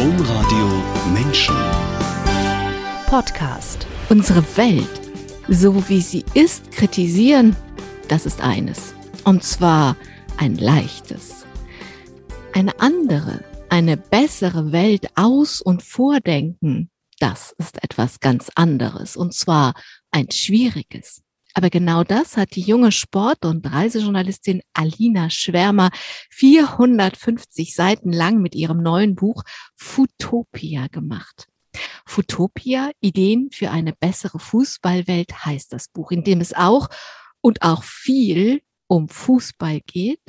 Domradio Menschen. Podcast. Unsere Welt, so wie sie ist, kritisieren, das ist eines. Und zwar ein leichtes. Eine andere, eine bessere Welt aus- und vordenken, das ist etwas ganz anderes. Und zwar ein schwieriges. Aber genau das hat die junge Sport- und Reisejournalistin Alina Schwärmer 450 Seiten lang mit ihrem neuen Buch Futopia gemacht. Futopia, Ideen für eine bessere Fußballwelt heißt das Buch, in dem es auch und auch viel um Fußball geht,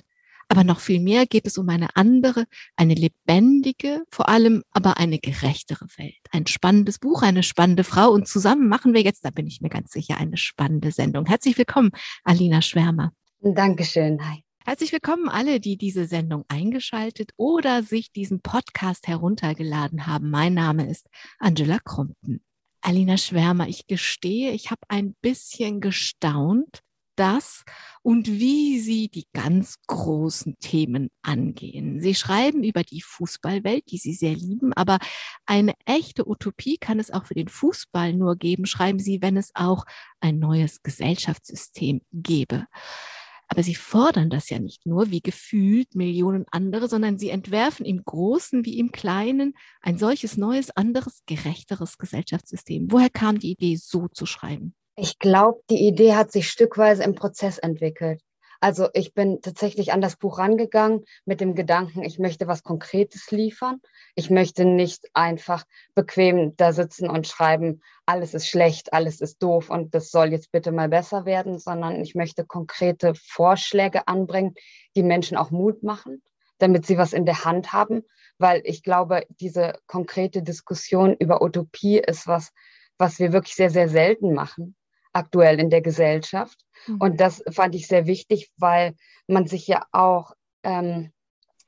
aber noch viel mehr geht es um eine andere, eine lebendige, vor allem aber eine gerechtere Welt. Ein spannendes Buch, eine spannende Frau. Und zusammen machen wir jetzt, da bin ich mir ganz sicher, eine spannende Sendung. Herzlich willkommen, Alina Schwärmer. Dankeschön. Hi. Herzlich willkommen alle, die diese Sendung eingeschaltet oder sich diesen Podcast heruntergeladen haben. Mein Name ist Angela Krumpten. Alina Schwärmer, ich gestehe, ich habe ein bisschen gestaunt, das und wie Sie die ganz großen Themen angehen. Sie schreiben über die Fußballwelt, die Sie sehr lieben, aber eine echte Utopie kann es auch für den Fußball nur geben, schreiben Sie, wenn es auch ein neues Gesellschaftssystem gäbe. Aber sie fordern das ja nicht nur wie gefühlt Millionen andere, sondern sie entwerfen im Großen wie im Kleinen ein solches neues, anderes, gerechteres Gesellschaftssystem. Woher kam die Idee, so zu schreiben? Ich glaube, die Idee hat sich stückweise im Prozess entwickelt. Also ich bin tatsächlich an das Buch rangegangen mit dem Gedanken, ich möchte was Konkretes liefern. Ich möchte nicht einfach bequem da sitzen und schreiben, alles ist schlecht, alles ist doof und das soll jetzt bitte mal besser werden, sondern ich möchte konkrete Vorschläge anbringen, die Menschen auch Mut machen, damit sie was in der Hand haben, weil ich glaube, diese konkrete Diskussion über Utopie ist was, was wir wirklich sehr, sehr selten machen aktuell in der Gesellschaft. Mhm. Und das fand ich sehr wichtig, weil man sich ja auch ähm,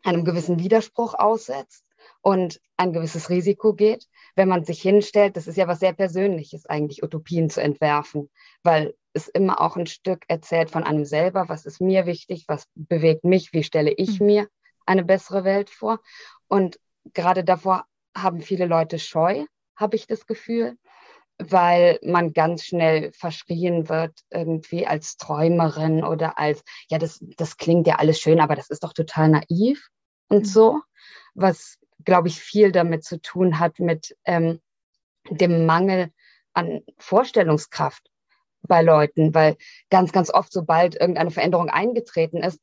einem gewissen Widerspruch aussetzt und ein gewisses Risiko geht, wenn man sich hinstellt. Das ist ja was sehr Persönliches eigentlich, Utopien zu entwerfen, weil es immer auch ein Stück erzählt von einem selber, was ist mir wichtig, was bewegt mich, wie stelle ich mhm. mir eine bessere Welt vor. Und gerade davor haben viele Leute Scheu, habe ich das Gefühl weil man ganz schnell verschrien wird, irgendwie als Träumerin oder als, ja, das, das klingt ja alles schön, aber das ist doch total naiv und mhm. so, was, glaube ich, viel damit zu tun hat mit ähm, dem Mangel an Vorstellungskraft bei Leuten, weil ganz, ganz oft, sobald irgendeine Veränderung eingetreten ist,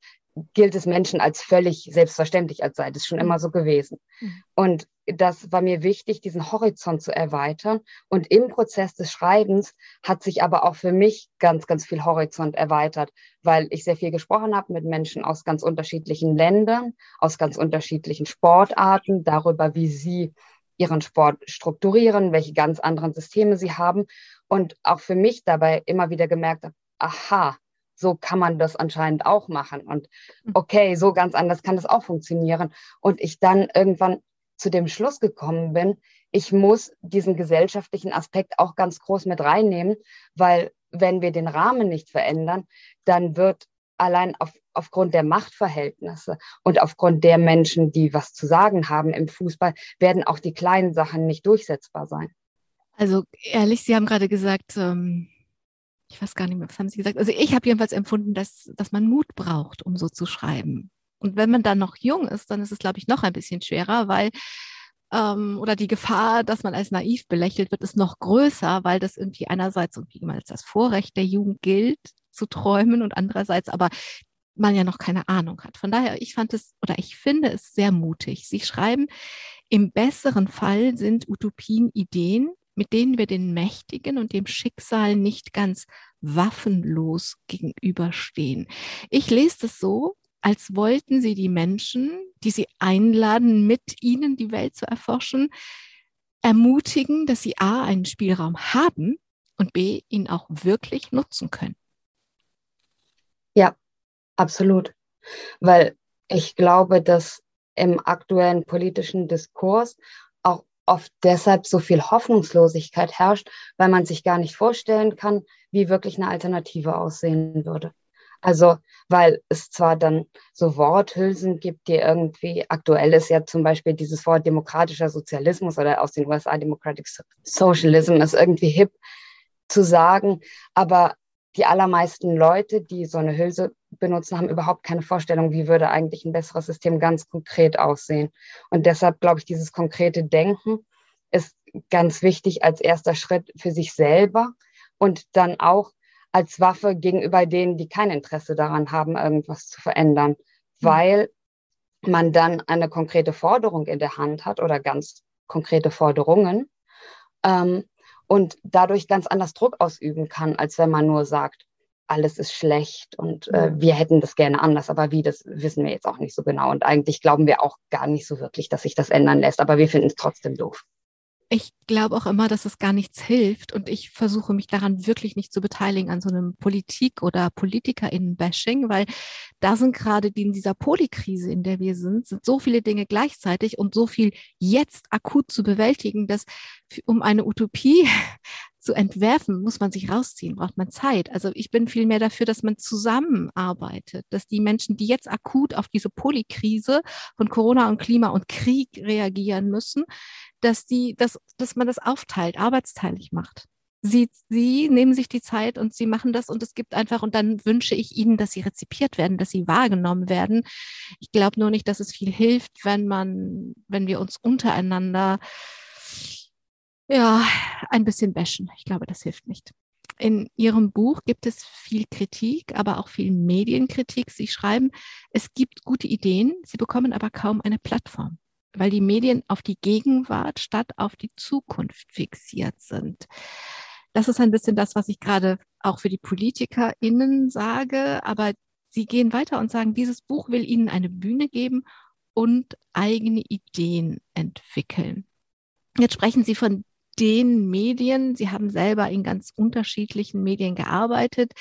gilt es Menschen als völlig selbstverständlich, als sei das schon immer so gewesen. Mhm. Und das war mir wichtig, diesen Horizont zu erweitern. Und im Prozess des Schreibens hat sich aber auch für mich ganz, ganz viel Horizont erweitert, weil ich sehr viel gesprochen habe mit Menschen aus ganz unterschiedlichen Ländern, aus ganz unterschiedlichen Sportarten, darüber, wie sie ihren Sport strukturieren, welche ganz anderen Systeme sie haben. Und auch für mich dabei immer wieder gemerkt habe, aha, so kann man das anscheinend auch machen. Und hm. okay, so ganz anders kann das auch funktionieren. Und ich dann irgendwann zu dem Schluss gekommen bin, ich muss diesen gesellschaftlichen Aspekt auch ganz groß mit reinnehmen, weil wenn wir den Rahmen nicht verändern, dann wird allein auf, aufgrund der Machtverhältnisse und aufgrund der Menschen, die was zu sagen haben im Fußball, werden auch die kleinen Sachen nicht durchsetzbar sein. Also ehrlich, Sie haben gerade gesagt, ähm, ich weiß gar nicht mehr, was haben Sie gesagt? Also ich habe jedenfalls empfunden, dass, dass man Mut braucht, um so zu schreiben. Und wenn man dann noch jung ist, dann ist es, glaube ich, noch ein bisschen schwerer, weil ähm, oder die Gefahr, dass man als naiv belächelt wird, ist noch größer, weil das irgendwie einerseits irgendwie immer als das Vorrecht der Jugend gilt, zu träumen und andererseits aber man ja noch keine Ahnung hat. Von daher, ich fand es oder ich finde es sehr mutig. Sie schreiben, im besseren Fall sind Utopien Ideen, mit denen wir den Mächtigen und dem Schicksal nicht ganz waffenlos gegenüberstehen. Ich lese das so, als wollten sie die Menschen, die sie einladen, mit ihnen die Welt zu erforschen, ermutigen, dass sie A, einen Spielraum haben und B, ihn auch wirklich nutzen können. Ja, absolut. Weil ich glaube, dass im aktuellen politischen Diskurs oft deshalb so viel Hoffnungslosigkeit herrscht, weil man sich gar nicht vorstellen kann, wie wirklich eine Alternative aussehen würde. Also, weil es zwar dann so Worthülsen gibt, die irgendwie aktuell ist, ja zum Beispiel dieses Wort demokratischer Sozialismus oder aus den USA Democratic Socialism ist irgendwie hip zu sagen, aber die allermeisten Leute, die so eine Hülse benutzen, haben überhaupt keine Vorstellung, wie würde eigentlich ein besseres System ganz konkret aussehen. Und deshalb glaube ich, dieses konkrete Denken ist ganz wichtig als erster Schritt für sich selber und dann auch als Waffe gegenüber denen, die kein Interesse daran haben, irgendwas zu verändern, mhm. weil man dann eine konkrete Forderung in der Hand hat oder ganz konkrete Forderungen ähm, und dadurch ganz anders Druck ausüben kann, als wenn man nur sagt, alles ist schlecht und äh, wir hätten das gerne anders, aber wie, das wissen wir jetzt auch nicht so genau. Und eigentlich glauben wir auch gar nicht so wirklich, dass sich das ändern lässt, aber wir finden es trotzdem doof ich glaube auch immer, dass es gar nichts hilft und ich versuche mich daran wirklich nicht zu beteiligen an so einem Politik- oder PolitikerInnen-Bashing, weil da sind gerade in dieser Polikrise, in der wir sind, sind so viele Dinge gleichzeitig und so viel jetzt akut zu bewältigen, dass um eine Utopie zu entwerfen, muss man sich rausziehen, braucht man Zeit. Also ich bin viel mehr dafür, dass man zusammenarbeitet, dass die Menschen, die jetzt akut auf diese Polykrise von Corona und Klima und Krieg reagieren müssen, dass die, dass, dass man das aufteilt, arbeitsteilig macht. Sie, sie nehmen sich die Zeit und sie machen das und es gibt einfach, und dann wünsche ich ihnen, dass sie rezipiert werden, dass sie wahrgenommen werden. Ich glaube nur nicht, dass es viel hilft, wenn man, wenn wir uns untereinander ja, ein bisschen bashen. Ich glaube, das hilft nicht. In Ihrem Buch gibt es viel Kritik, aber auch viel Medienkritik. Sie schreiben, es gibt gute Ideen, sie bekommen aber kaum eine Plattform weil die Medien auf die Gegenwart statt auf die Zukunft fixiert sind. Das ist ein bisschen das, was ich gerade auch für die PolitikerInnen sage, aber sie gehen weiter und sagen, dieses Buch will ihnen eine Bühne geben und eigene Ideen entwickeln. Jetzt sprechen Sie von den Medien. Sie haben selber in ganz unterschiedlichen Medien gearbeitet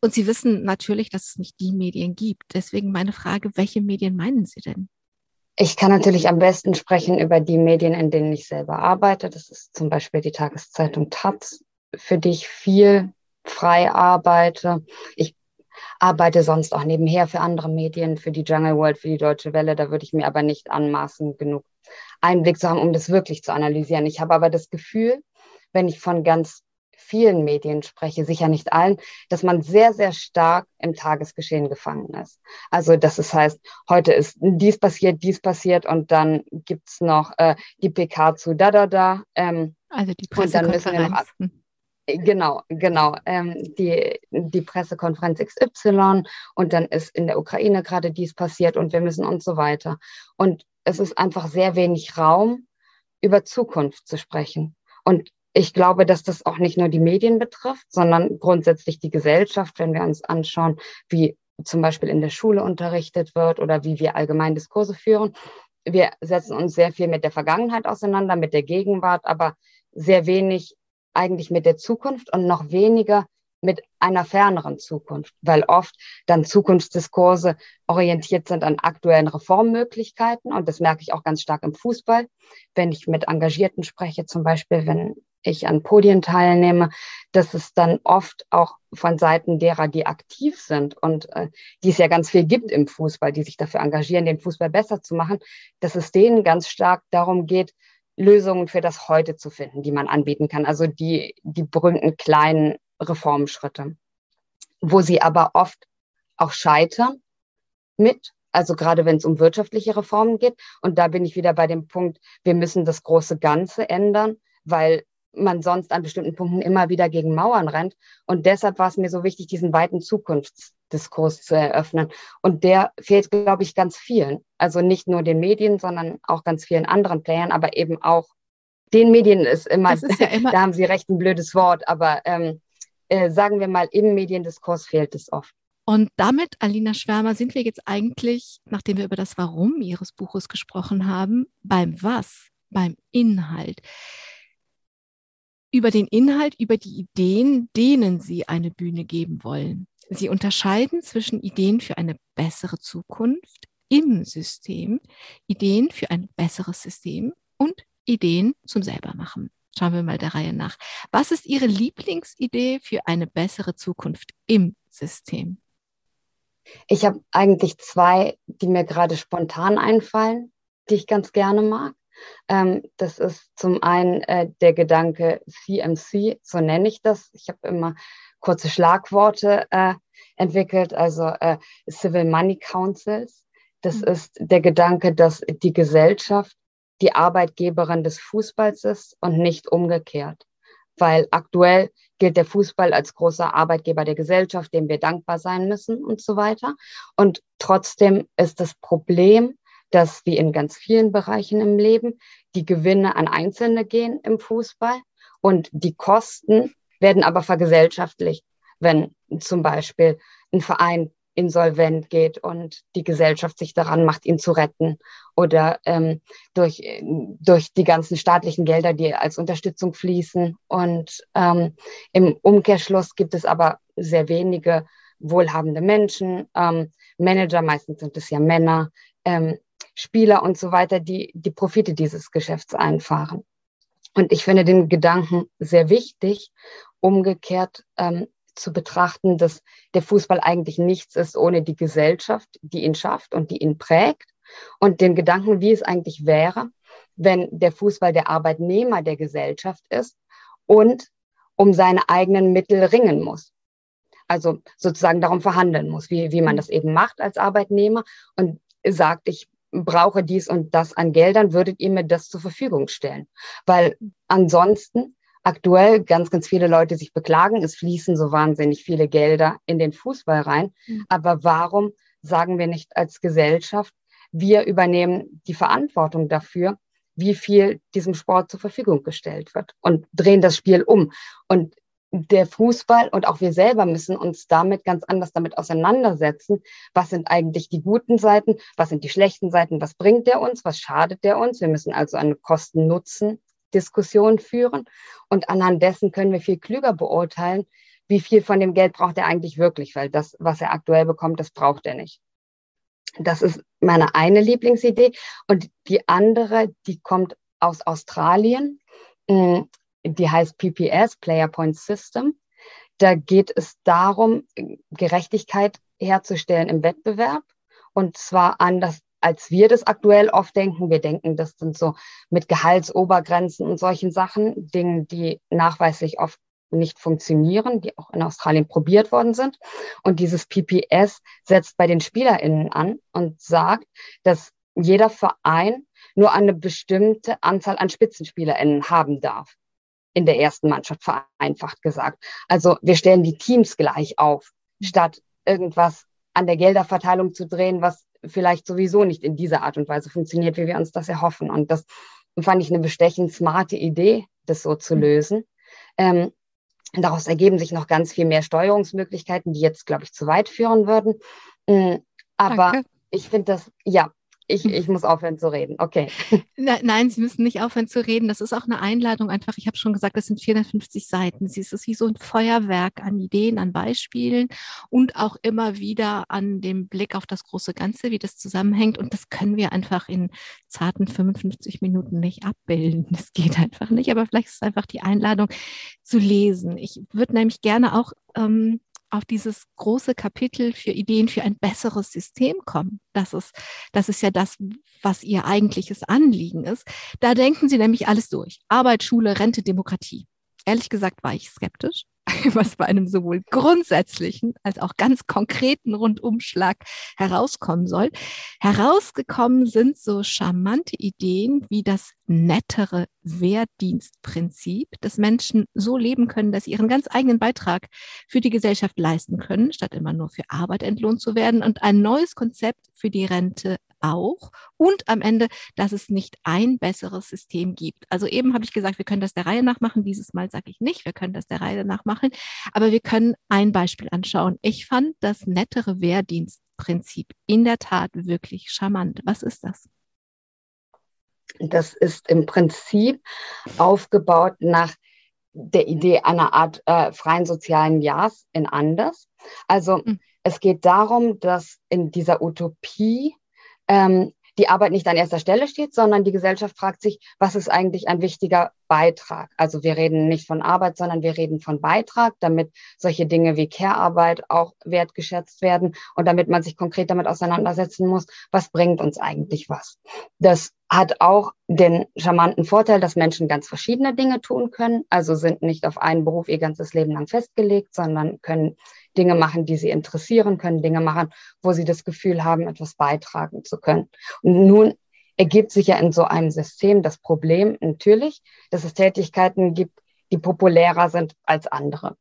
und Sie wissen natürlich, dass es nicht die Medien gibt. Deswegen meine Frage, welche Medien meinen Sie denn? Ich kann natürlich am besten sprechen über die Medien, in denen ich selber arbeite. Das ist zum Beispiel die Tageszeitung Taz, für die ich viel frei arbeite. Ich arbeite sonst auch nebenher für andere Medien, für die Jungle World, für die Deutsche Welle. Da würde ich mir aber nicht anmaßen, genug Einblick zu haben, um das wirklich zu analysieren. Ich habe aber das Gefühl, wenn ich von ganz vielen Medien spreche, sicher nicht allen, dass man sehr, sehr stark im Tagesgeschehen gefangen ist. Also, dass es heißt, heute ist dies passiert, dies passiert und dann gibt es noch äh, die PK zu da, da, da. Ähm, also die Pressekonferenz. Äh, genau, genau. Ähm, die, die Pressekonferenz XY und dann ist in der Ukraine gerade dies passiert und wir müssen und so weiter. Und es ist einfach sehr wenig Raum, über Zukunft zu sprechen. Und ich glaube, dass das auch nicht nur die Medien betrifft, sondern grundsätzlich die Gesellschaft, wenn wir uns anschauen, wie zum Beispiel in der Schule unterrichtet wird oder wie wir allgemein Diskurse führen. Wir setzen uns sehr viel mit der Vergangenheit auseinander, mit der Gegenwart, aber sehr wenig eigentlich mit der Zukunft und noch weniger mit einer ferneren Zukunft, weil oft dann Zukunftsdiskurse orientiert sind an aktuellen Reformmöglichkeiten. Und das merke ich auch ganz stark im Fußball, wenn ich mit Engagierten spreche, zum Beispiel, wenn ich an Podien teilnehme, dass es dann oft auch von Seiten derer, die aktiv sind und äh, die es ja ganz viel gibt im Fußball, die sich dafür engagieren, den Fußball besser zu machen, dass es denen ganz stark darum geht, Lösungen für das Heute zu finden, die man anbieten kann. Also die, die berühmten kleinen Reformschritte, wo sie aber oft auch scheitern mit, also gerade wenn es um wirtschaftliche Reformen geht. Und da bin ich wieder bei dem Punkt, wir müssen das große Ganze ändern, weil man sonst an bestimmten Punkten immer wieder gegen Mauern rennt. Und deshalb war es mir so wichtig, diesen weiten Zukunftsdiskurs zu eröffnen. Und der fehlt, glaube ich, ganz vielen. Also nicht nur den Medien, sondern auch ganz vielen anderen Playern, aber eben auch den Medien ist immer, ist ja immer da haben Sie recht, ein blödes Wort, aber ähm, äh, sagen wir mal, im Mediendiskurs fehlt es oft. Und damit, Alina Schwärmer, sind wir jetzt eigentlich, nachdem wir über das Warum Ihres Buches gesprochen haben, beim Was, beim Inhalt über den Inhalt, über die Ideen, denen Sie eine Bühne geben wollen. Sie unterscheiden zwischen Ideen für eine bessere Zukunft im System, Ideen für ein besseres System und Ideen zum Selbermachen. Schauen wir mal der Reihe nach. Was ist Ihre Lieblingsidee für eine bessere Zukunft im System? Ich habe eigentlich zwei, die mir gerade spontan einfallen, die ich ganz gerne mag. Ähm, das ist zum einen äh, der Gedanke CMC, so nenne ich das. Ich habe immer kurze Schlagworte äh, entwickelt, also äh, Civil Money Councils. Das mhm. ist der Gedanke, dass die Gesellschaft die Arbeitgeberin des Fußballs ist und nicht umgekehrt. Weil aktuell gilt der Fußball als großer Arbeitgeber der Gesellschaft, dem wir dankbar sein müssen und so weiter. Und trotzdem ist das Problem, dass wie in ganz vielen Bereichen im Leben die Gewinne an Einzelne gehen im Fußball und die Kosten werden aber vergesellschaftlicht, wenn zum Beispiel ein Verein insolvent geht und die Gesellschaft sich daran macht, ihn zu retten oder ähm, durch, durch die ganzen staatlichen Gelder, die als Unterstützung fließen. Und ähm, im Umkehrschluss gibt es aber sehr wenige wohlhabende Menschen, ähm, Manager, meistens sind es ja Männer, ähm, Spieler und so weiter, die die Profite dieses Geschäfts einfahren. Und ich finde den Gedanken sehr wichtig, umgekehrt ähm, zu betrachten, dass der Fußball eigentlich nichts ist ohne die Gesellschaft, die ihn schafft und die ihn prägt. Und den Gedanken, wie es eigentlich wäre, wenn der Fußball der Arbeitnehmer der Gesellschaft ist und um seine eigenen Mittel ringen muss. Also sozusagen darum verhandeln muss, wie, wie man das eben macht als Arbeitnehmer und sagt, ich brauche dies und das an Geldern, würdet ihr mir das zur Verfügung stellen? Weil ansonsten aktuell ganz, ganz viele Leute sich beklagen, es fließen so wahnsinnig viele Gelder in den Fußball rein. Mhm. Aber warum sagen wir nicht als Gesellschaft, wir übernehmen die Verantwortung dafür, wie viel diesem Sport zur Verfügung gestellt wird und drehen das Spiel um. Und der Fußball und auch wir selber müssen uns damit ganz anders damit auseinandersetzen. Was sind eigentlich die guten Seiten? Was sind die schlechten Seiten? Was bringt der uns? Was schadet der uns? Wir müssen also eine Kosten-Nutzen-Diskussion führen. Und anhand dessen können wir viel klüger beurteilen, wie viel von dem Geld braucht er eigentlich wirklich, weil das, was er aktuell bekommt, das braucht er nicht. Das ist meine eine Lieblingsidee. Und die andere, die kommt aus Australien. Die heißt PPS, Player Point System. Da geht es darum, Gerechtigkeit herzustellen im Wettbewerb. Und zwar anders, als wir das aktuell oft denken. Wir denken, das sind so mit Gehaltsobergrenzen und solchen Sachen, Dingen, die nachweislich oft nicht funktionieren, die auch in Australien probiert worden sind. Und dieses PPS setzt bei den SpielerInnen an und sagt, dass jeder Verein nur eine bestimmte Anzahl an SpitzenspielerInnen haben darf in der ersten Mannschaft vereinfacht gesagt. Also wir stellen die Teams gleich auf, statt irgendwas an der Gelderverteilung zu drehen, was vielleicht sowieso nicht in dieser Art und Weise funktioniert, wie wir uns das erhoffen. Und das fand ich eine bestechend smarte Idee, das so zu mhm. lösen. Ähm, daraus ergeben sich noch ganz viel mehr Steuerungsmöglichkeiten, die jetzt, glaube ich, zu weit führen würden. Mm, aber Danke. ich finde das, ja, ich, ich muss aufhören zu reden. Okay. Nein, Sie müssen nicht aufhören zu reden. Das ist auch eine Einladung einfach. Ich habe schon gesagt, das sind 450 Seiten. Es ist wie so ein Feuerwerk an Ideen, an Beispielen und auch immer wieder an dem Blick auf das große Ganze, wie das zusammenhängt. Und das können wir einfach in zarten 55 Minuten nicht abbilden. Das geht einfach nicht. Aber vielleicht ist es einfach die Einladung zu lesen. Ich würde nämlich gerne auch ähm, auf dieses große Kapitel für Ideen für ein besseres System kommen. Das ist, das ist ja das, was ihr eigentliches Anliegen ist. Da denken sie nämlich alles durch. Arbeit, Schule, Rente, Demokratie. Ehrlich gesagt war ich skeptisch. was bei einem sowohl grundsätzlichen als auch ganz konkreten Rundumschlag herauskommen soll. Herausgekommen sind so charmante Ideen wie das nettere Wehrdienstprinzip, dass Menschen so leben können, dass sie ihren ganz eigenen Beitrag für die Gesellschaft leisten können, statt immer nur für Arbeit entlohnt zu werden und ein neues Konzept für die Rente auch und am Ende, dass es nicht ein besseres System gibt. Also eben habe ich gesagt, wir können das der Reihe nach machen. Dieses Mal sage ich nicht, wir können das der Reihe nach machen, aber wir können ein Beispiel anschauen. Ich fand das nettere Wehrdienstprinzip in der Tat wirklich charmant. Was ist das? Das ist im Prinzip aufgebaut nach der Idee einer Art äh, freien sozialen Jahres in anders. Also mhm. es geht darum, dass in dieser Utopie ähm, die Arbeit nicht an erster Stelle steht, sondern die Gesellschaft fragt sich, was ist eigentlich ein wichtiger Beitrag? Also wir reden nicht von Arbeit, sondern wir reden von Beitrag, damit solche Dinge wie Care-Arbeit auch wertgeschätzt werden und damit man sich konkret damit auseinandersetzen muss, was bringt uns eigentlich was? Das hat auch den charmanten Vorteil, dass Menschen ganz verschiedene Dinge tun können, also sind nicht auf einen Beruf ihr ganzes Leben lang festgelegt, sondern können Dinge machen, die sie interessieren, können Dinge machen, wo sie das Gefühl haben, etwas beitragen zu können. Und nun ergibt sich ja in so einem System das Problem natürlich, dass es Tätigkeiten gibt, die populärer sind als andere.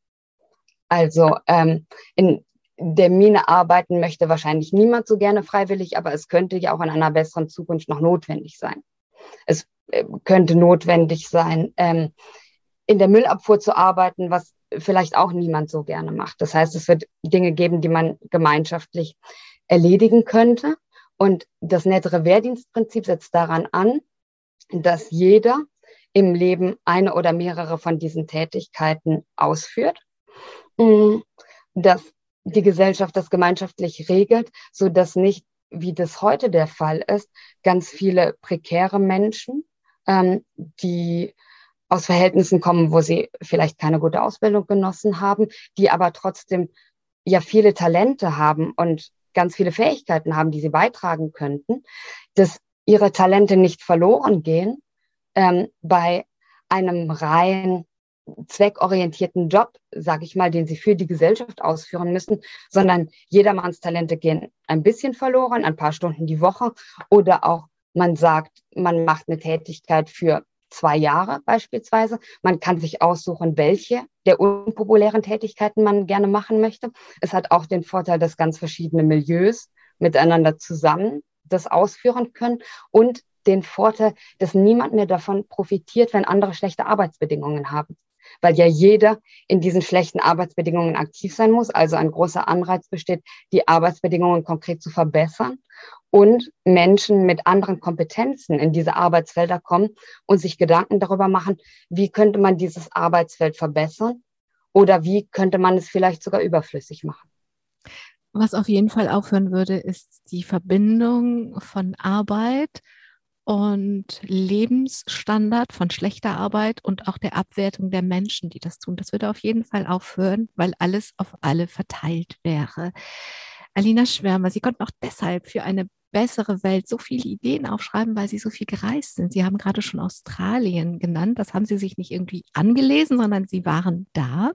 Also ähm, in der Mine arbeiten möchte wahrscheinlich niemand so gerne freiwillig, aber es könnte ja auch in einer besseren Zukunft noch notwendig sein. Es äh, könnte notwendig sein, ähm, in der Müllabfuhr zu arbeiten, was vielleicht auch niemand so gerne macht. Das heißt, es wird Dinge geben, die man gemeinschaftlich erledigen könnte. Und das nettere Wehrdienstprinzip setzt daran an, dass jeder im Leben eine oder mehrere von diesen Tätigkeiten ausführt, mm, dass die Gesellschaft das gemeinschaftlich regelt, so dass nicht, wie das heute der Fall ist, ganz viele prekäre Menschen, ähm, die aus Verhältnissen kommen, wo sie vielleicht keine gute Ausbildung genossen haben, die aber trotzdem ja viele Talente haben und ganz viele Fähigkeiten haben, die sie beitragen könnten, dass ihre Talente nicht verloren gehen ähm, bei einem rein zweckorientierten Job, sage ich mal, den sie für die Gesellschaft ausführen müssen, sondern jedermanns Talente gehen ein bisschen verloren, ein paar Stunden die Woche oder auch man sagt, man macht eine Tätigkeit für zwei Jahre beispielsweise. Man kann sich aussuchen, welche der unpopulären Tätigkeiten man gerne machen möchte. Es hat auch den Vorteil, dass ganz verschiedene Milieus miteinander zusammen das ausführen können und den Vorteil, dass niemand mehr davon profitiert, wenn andere schlechte Arbeitsbedingungen haben. Weil ja jeder in diesen schlechten Arbeitsbedingungen aktiv sein muss. Also ein großer Anreiz besteht, die Arbeitsbedingungen konkret zu verbessern und Menschen mit anderen Kompetenzen in diese Arbeitsfelder kommen und sich Gedanken darüber machen, wie könnte man dieses Arbeitsfeld verbessern oder wie könnte man es vielleicht sogar überflüssig machen. Was auf jeden Fall aufhören würde, ist die Verbindung von Arbeit und Lebensstandard von schlechter Arbeit und auch der Abwertung der Menschen, die das tun. Das würde auf jeden Fall aufhören, weil alles auf alle verteilt wäre. Alina Schwärmer, Sie konnten auch deshalb für eine bessere Welt so viele Ideen aufschreiben, weil sie so viel gereist sind. Sie haben gerade schon Australien genannt. Das haben sie sich nicht irgendwie angelesen, sondern sie waren da.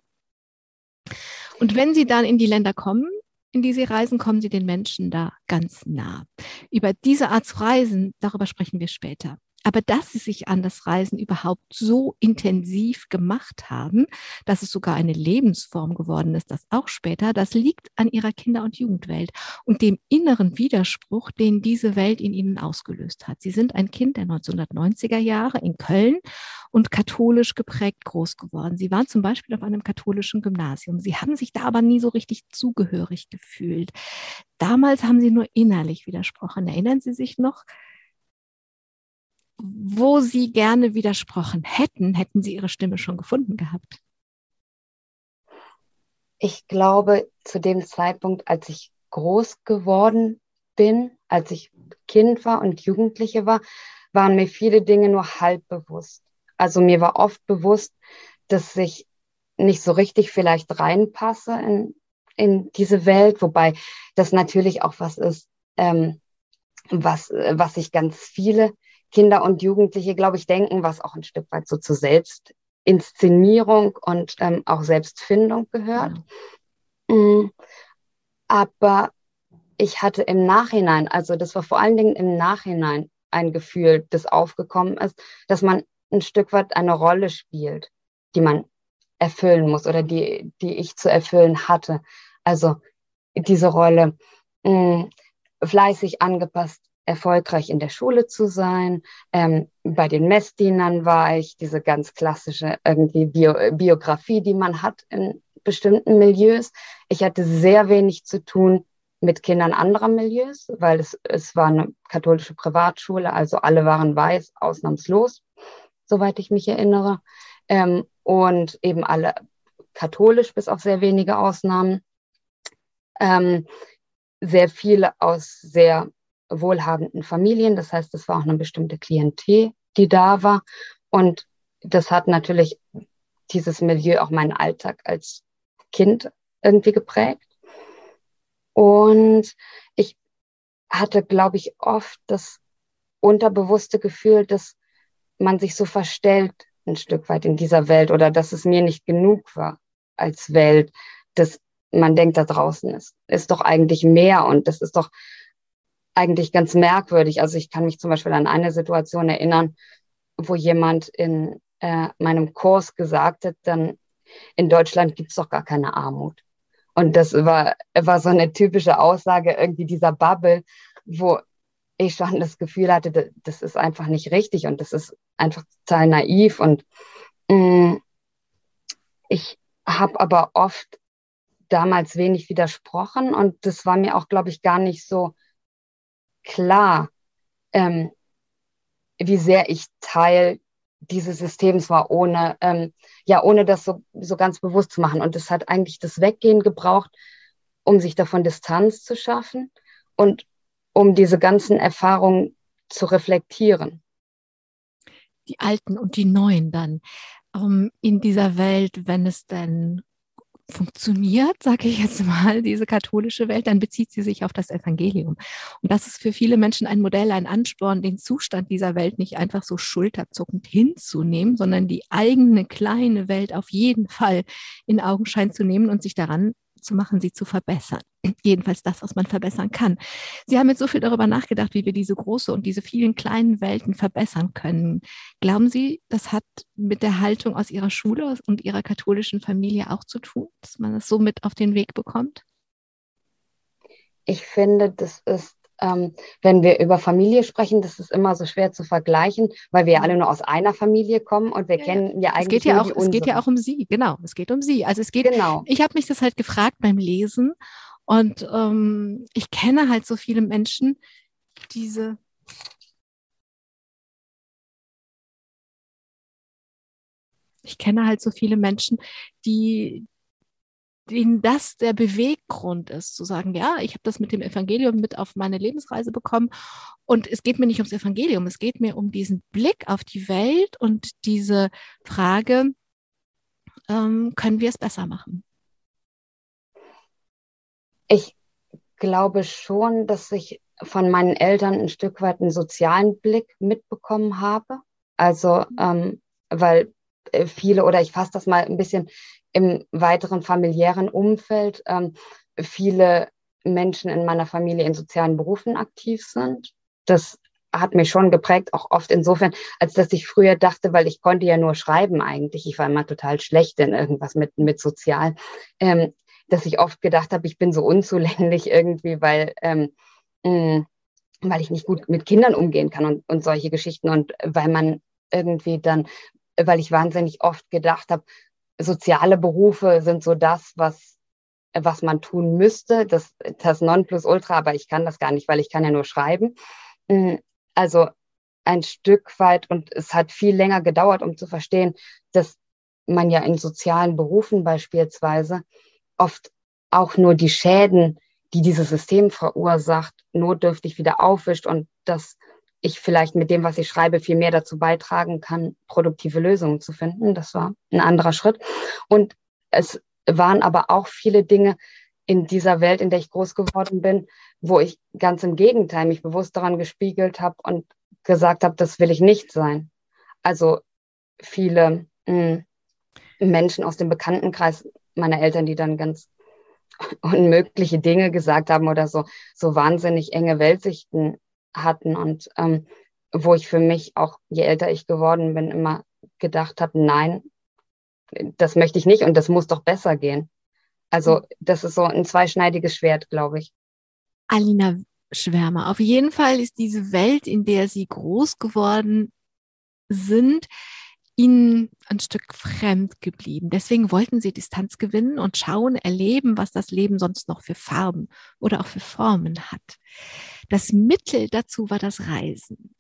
Und wenn sie dann in die Länder kommen, in die sie reisen, kommen sie den Menschen da ganz nah. Über diese Art zu reisen, darüber sprechen wir später. Aber dass sie sich an das Reisen überhaupt so intensiv gemacht haben, dass es sogar eine Lebensform geworden ist, das auch später, das liegt an ihrer Kinder- und Jugendwelt und dem inneren Widerspruch, den diese Welt in ihnen ausgelöst hat. Sie sind ein Kind der 1990er Jahre in Köln und katholisch geprägt groß geworden. Sie waren zum Beispiel auf einem katholischen Gymnasium. Sie haben sich da aber nie so richtig zugehörig gefühlt. Damals haben sie nur innerlich widersprochen. Erinnern Sie sich noch? Wo Sie gerne widersprochen hätten, hätten Sie Ihre Stimme schon gefunden gehabt? Ich glaube, zu dem Zeitpunkt, als ich groß geworden bin, als ich Kind war und Jugendliche war, waren mir viele Dinge nur halb bewusst. Also mir war oft bewusst, dass ich nicht so richtig vielleicht reinpasse in, in diese Welt, wobei das natürlich auch was ist, ähm, was, was sich ganz viele Kinder und Jugendliche, glaube ich, denken, was auch ein Stück weit so zur Selbstinszenierung und ähm, auch Selbstfindung gehört. Mhm. Aber ich hatte im Nachhinein, also das war vor allen Dingen im Nachhinein ein Gefühl, das aufgekommen ist, dass man ein Stück weit eine Rolle spielt, die man erfüllen muss oder die, die ich zu erfüllen hatte. Also diese Rolle mh, mm, fleißig angepasst erfolgreich in der Schule zu sein. Ähm, bei den Messdienern war ich diese ganz klassische irgendwie Bio Biografie, die man hat in bestimmten Milieus. Ich hatte sehr wenig zu tun mit Kindern anderer Milieus, weil es, es war eine katholische Privatschule, also alle waren weiß, ausnahmslos, soweit ich mich erinnere. Ähm, und eben alle katholisch, bis auf sehr wenige Ausnahmen. Ähm, sehr viele aus sehr wohlhabenden Familien. Das heißt, es war auch eine bestimmte Klientel, die da war. Und das hat natürlich dieses Milieu auch meinen Alltag als Kind irgendwie geprägt. Und ich hatte, glaube ich, oft das unterbewusste Gefühl, dass man sich so verstellt ein Stück weit in dieser Welt oder dass es mir nicht genug war als Welt, dass man denkt, da draußen ist, ist doch eigentlich mehr und das ist doch eigentlich ganz merkwürdig. Also ich kann mich zum Beispiel an eine Situation erinnern, wo jemand in äh, meinem Kurs gesagt hat, dann in Deutschland gibt es doch gar keine Armut. Und das war, war so eine typische Aussage irgendwie dieser Bubble, wo ich schon das Gefühl hatte, das ist einfach nicht richtig und das ist einfach total naiv. Und mh, mm, ich habe aber oft damals wenig widersprochen und das war mir auch, glaube ich, gar nicht so klar, ähm, wie sehr ich Teil dieses Systems war, ohne, ähm, ja, ohne das so, so ganz bewusst zu machen. Und es hat eigentlich das Weggehen gebraucht, um sich davon Distanz zu schaffen und um diese ganzen Erfahrungen zu reflektieren. Die alten und die neuen dann. Um, ähm, in dieser Welt, wenn es denn funktioniert, sage ich jetzt mal, diese katholische Welt, dann bezieht sie sich auf das Evangelium. Und das ist für viele Menschen ein Modell, ein Ansporn, den Zustand dieser Welt nicht einfach so schulterzuckend hinzunehmen, sondern die eigene kleine Welt auf jeden Fall in Augenschein zu nehmen und sich daran zu machen, sie zu verbessern. Jedenfalls das, was man verbessern kann. Sie haben jetzt so viel darüber nachgedacht, wie wir diese große und diese vielen kleinen Welten verbessern können. Glauben Sie, das hat mit der Haltung aus Ihrer Schule und Ihrer katholischen Familie auch zu tun, dass man das so mit auf den Weg bekommt? Ich finde, das ist ähm, wenn wir über Familie sprechen, das ist immer so schwer zu vergleichen, weil wir ja alle nur aus einer Familie kommen und wir ja, kennen ja eigentlich. Es geht ja, auch, es geht ja auch um sie, genau. Es geht um sie. Also es geht, genau. ich habe mich das halt gefragt beim Lesen und ähm, ich kenne halt so viele Menschen, diese ich kenne halt so viele Menschen, die, denen das der Beweggrund ist, zu sagen, ja, ich habe das mit dem Evangelium mit auf meine Lebensreise bekommen und es geht mir nicht ums Evangelium, es geht mir um diesen Blick auf die Welt und diese Frage, ähm, können wir es besser machen? Ich glaube schon, dass ich von meinen Eltern ein Stück weit einen sozialen Blick mitbekommen habe. Also, ähm, weil viele, oder ich fasse das mal ein bisschen im weiteren familiären Umfeld ähm, viele Menschen in meiner Familie in sozialen Berufen aktiv sind. Das hat mich schon geprägt, auch oft insofern, als dass ich früher dachte, weil ich konnte ja nur schreiben eigentlich, ich war immer total schlecht in irgendwas mit, mit Sozial, ähm, dass ich oft gedacht habe, ich bin so unzulänglich irgendwie, weil, ähm, mh, mm, weil ich nicht gut mit Kindern umgehen kann und, und solche Geschichten und weil man irgendwie dann, weil ich wahnsinnig oft gedacht habe, soziale Berufe sind so das, was, was man tun müsste, das, das Nonplusultra, aber ich kann das gar nicht, weil ich kann ja nur schreiben. Mm, also ein Stück weit, und es hat viel länger gedauert, um zu verstehen, dass man ja in sozialen Berufen beispielsweise oft auch nur die Schäden, die dieses System verursacht, notdürftig wieder aufwischt und dass ich vielleicht mit dem, was ich schreibe, viel mehr dazu beitragen kann, produktive Lösungen zu finden. Das war ein anderer Schritt. Und es waren aber auch viele Dinge in dieser Welt, in der ich groß geworden bin, wo ich ganz im Gegenteil mich bewusst daran gespiegelt habe und gesagt habe, das will ich nicht sein. Also viele mh, hm, Menschen aus dem Bekanntenkreis meiner Eltern, die dann ganz unmögliche Dinge gesagt haben oder so, so wahnsinnig enge Weltsichten hatten und ähm, wo ich für mich auch, je älter ich geworden bin, immer gedacht habe, nein, das möchte ich nicht und das muss doch besser gehen. Also hm. das ist so ein zweischneidiges Schwert, glaube ich. Alina Schwärmer, auf jeden Fall ist diese Welt, in der Sie groß geworden sind, ihnen ein Stück fremd geblieben. Deswegen wollten sie Distanz gewinnen und schauen, erleben, was das Leben sonst noch für Farben oder auch für Formen hat. Das Mittel dazu war das Reisen.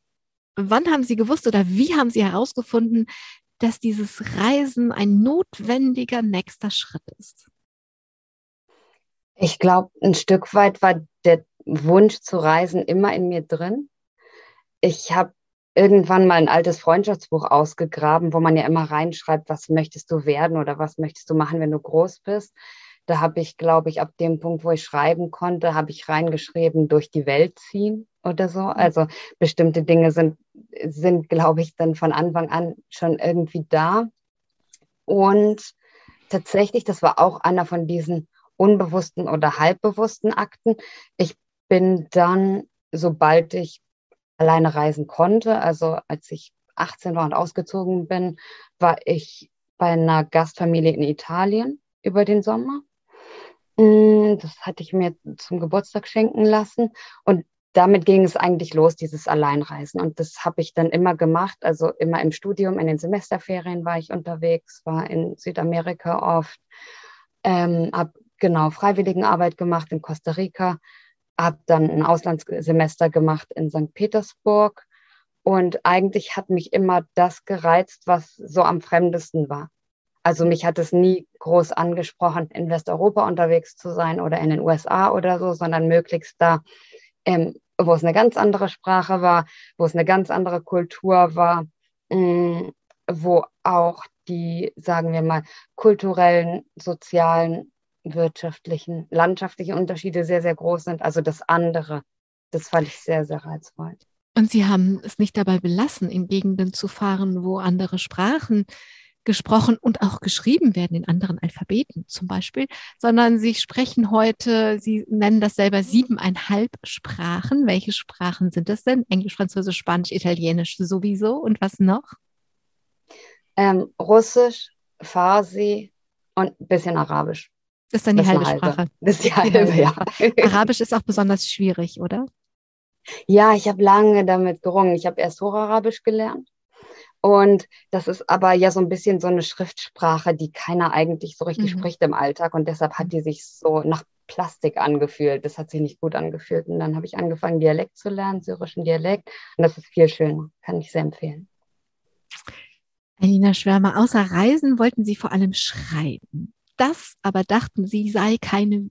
Wann haben Sie gewusst oder wie haben Sie herausgefunden, dass dieses Reisen ein notwendiger nächster Schritt ist? Ich glaube, ein Stück weit war der Wunsch zu reisen immer in mir drin. Ich habe irgendwann mal ein altes Freundschaftsbuch ausgegraben, wo man ja immer reinschreibt, was möchtest du werden oder was möchtest du machen, wenn du groß bist. Da habe ich, glaube ich, ab dem Punkt, wo ich schreiben konnte, habe ich reingeschrieben, durch die Welt ziehen oder so. Mhm. Also bestimmte Dinge sind, sind, glaube ich, dann von Anfang an schon irgendwie da. Und tatsächlich, das war auch einer von diesen unbewussten oder halbbewussten Akten. Ich bin dann, sobald ich alleine reisen konnte, also als ich 18 war und ausgezogen bin, war ich bei einer Gastfamilie in Italien über den Sommer. Mm, das hatte ich mir zum Geburtstag schenken lassen. Und damit ging es eigentlich los, dieses Alleinreisen. Und das habe ich dann immer gemacht. Also immer im Studium, in den Semesterferien war ich unterwegs, war in Südamerika oft, ähm, habe genau Freiwilligenarbeit gemacht in Costa Rica, habe dann ein Auslandssemester gemacht in St. Petersburg. Und eigentlich hat mich immer das gereizt, was so am fremdesten war. Also mich hat es nie groß angesprochen, in Westeuropa unterwegs zu sein oder in den USA oder so, sondern möglichst da, ähm, wo es eine ganz andere Sprache war, wo es eine ganz andere Kultur war, mh, mm, wo auch die, sagen wir mal, kulturellen, sozialen, wirtschaftlichen, landschaftlichen Unterschiede sehr, sehr groß sind. Also das andere, das fand ich sehr, sehr reizvoll. Und Sie haben es nicht dabei belassen, in Gegenden zu fahren, wo andere Sprachen gesprochen und auch geschrieben werden in anderen Alphabeten zum Beispiel, sondern sie sprechen heute, sie nennen das selber siebeneinhalb Sprachen. Welche Sprachen sind das denn? Englisch, Französisch, Spanisch, Italienisch sowieso und was noch? Ähm, Russisch, Farsi und ein bisschen Arabisch. Das ist dann die das halbe, Sprache. Das ist die halbe, ja. Arabisch ist auch besonders schwierig, oder? Ja, ich habe lange damit gerungen. Ich habe erst Hocharabisch gelernt und das ist aber ja so ein bisschen so eine Schriftsprache, die keiner eigentlich so richtig mhm. spricht im Alltag. Und deshalb hat die sich so nach Plastik angefühlt. Das hat sich nicht gut angefühlt. Und dann habe ich angefangen, Dialekt zu lernen, syrischen Dialekt. Und das ist viel schöner. Kann ich sehr empfehlen. Alina Schwärmer, außer Reisen wollten Sie vor allem schreiben das aber dachten sie sei keine,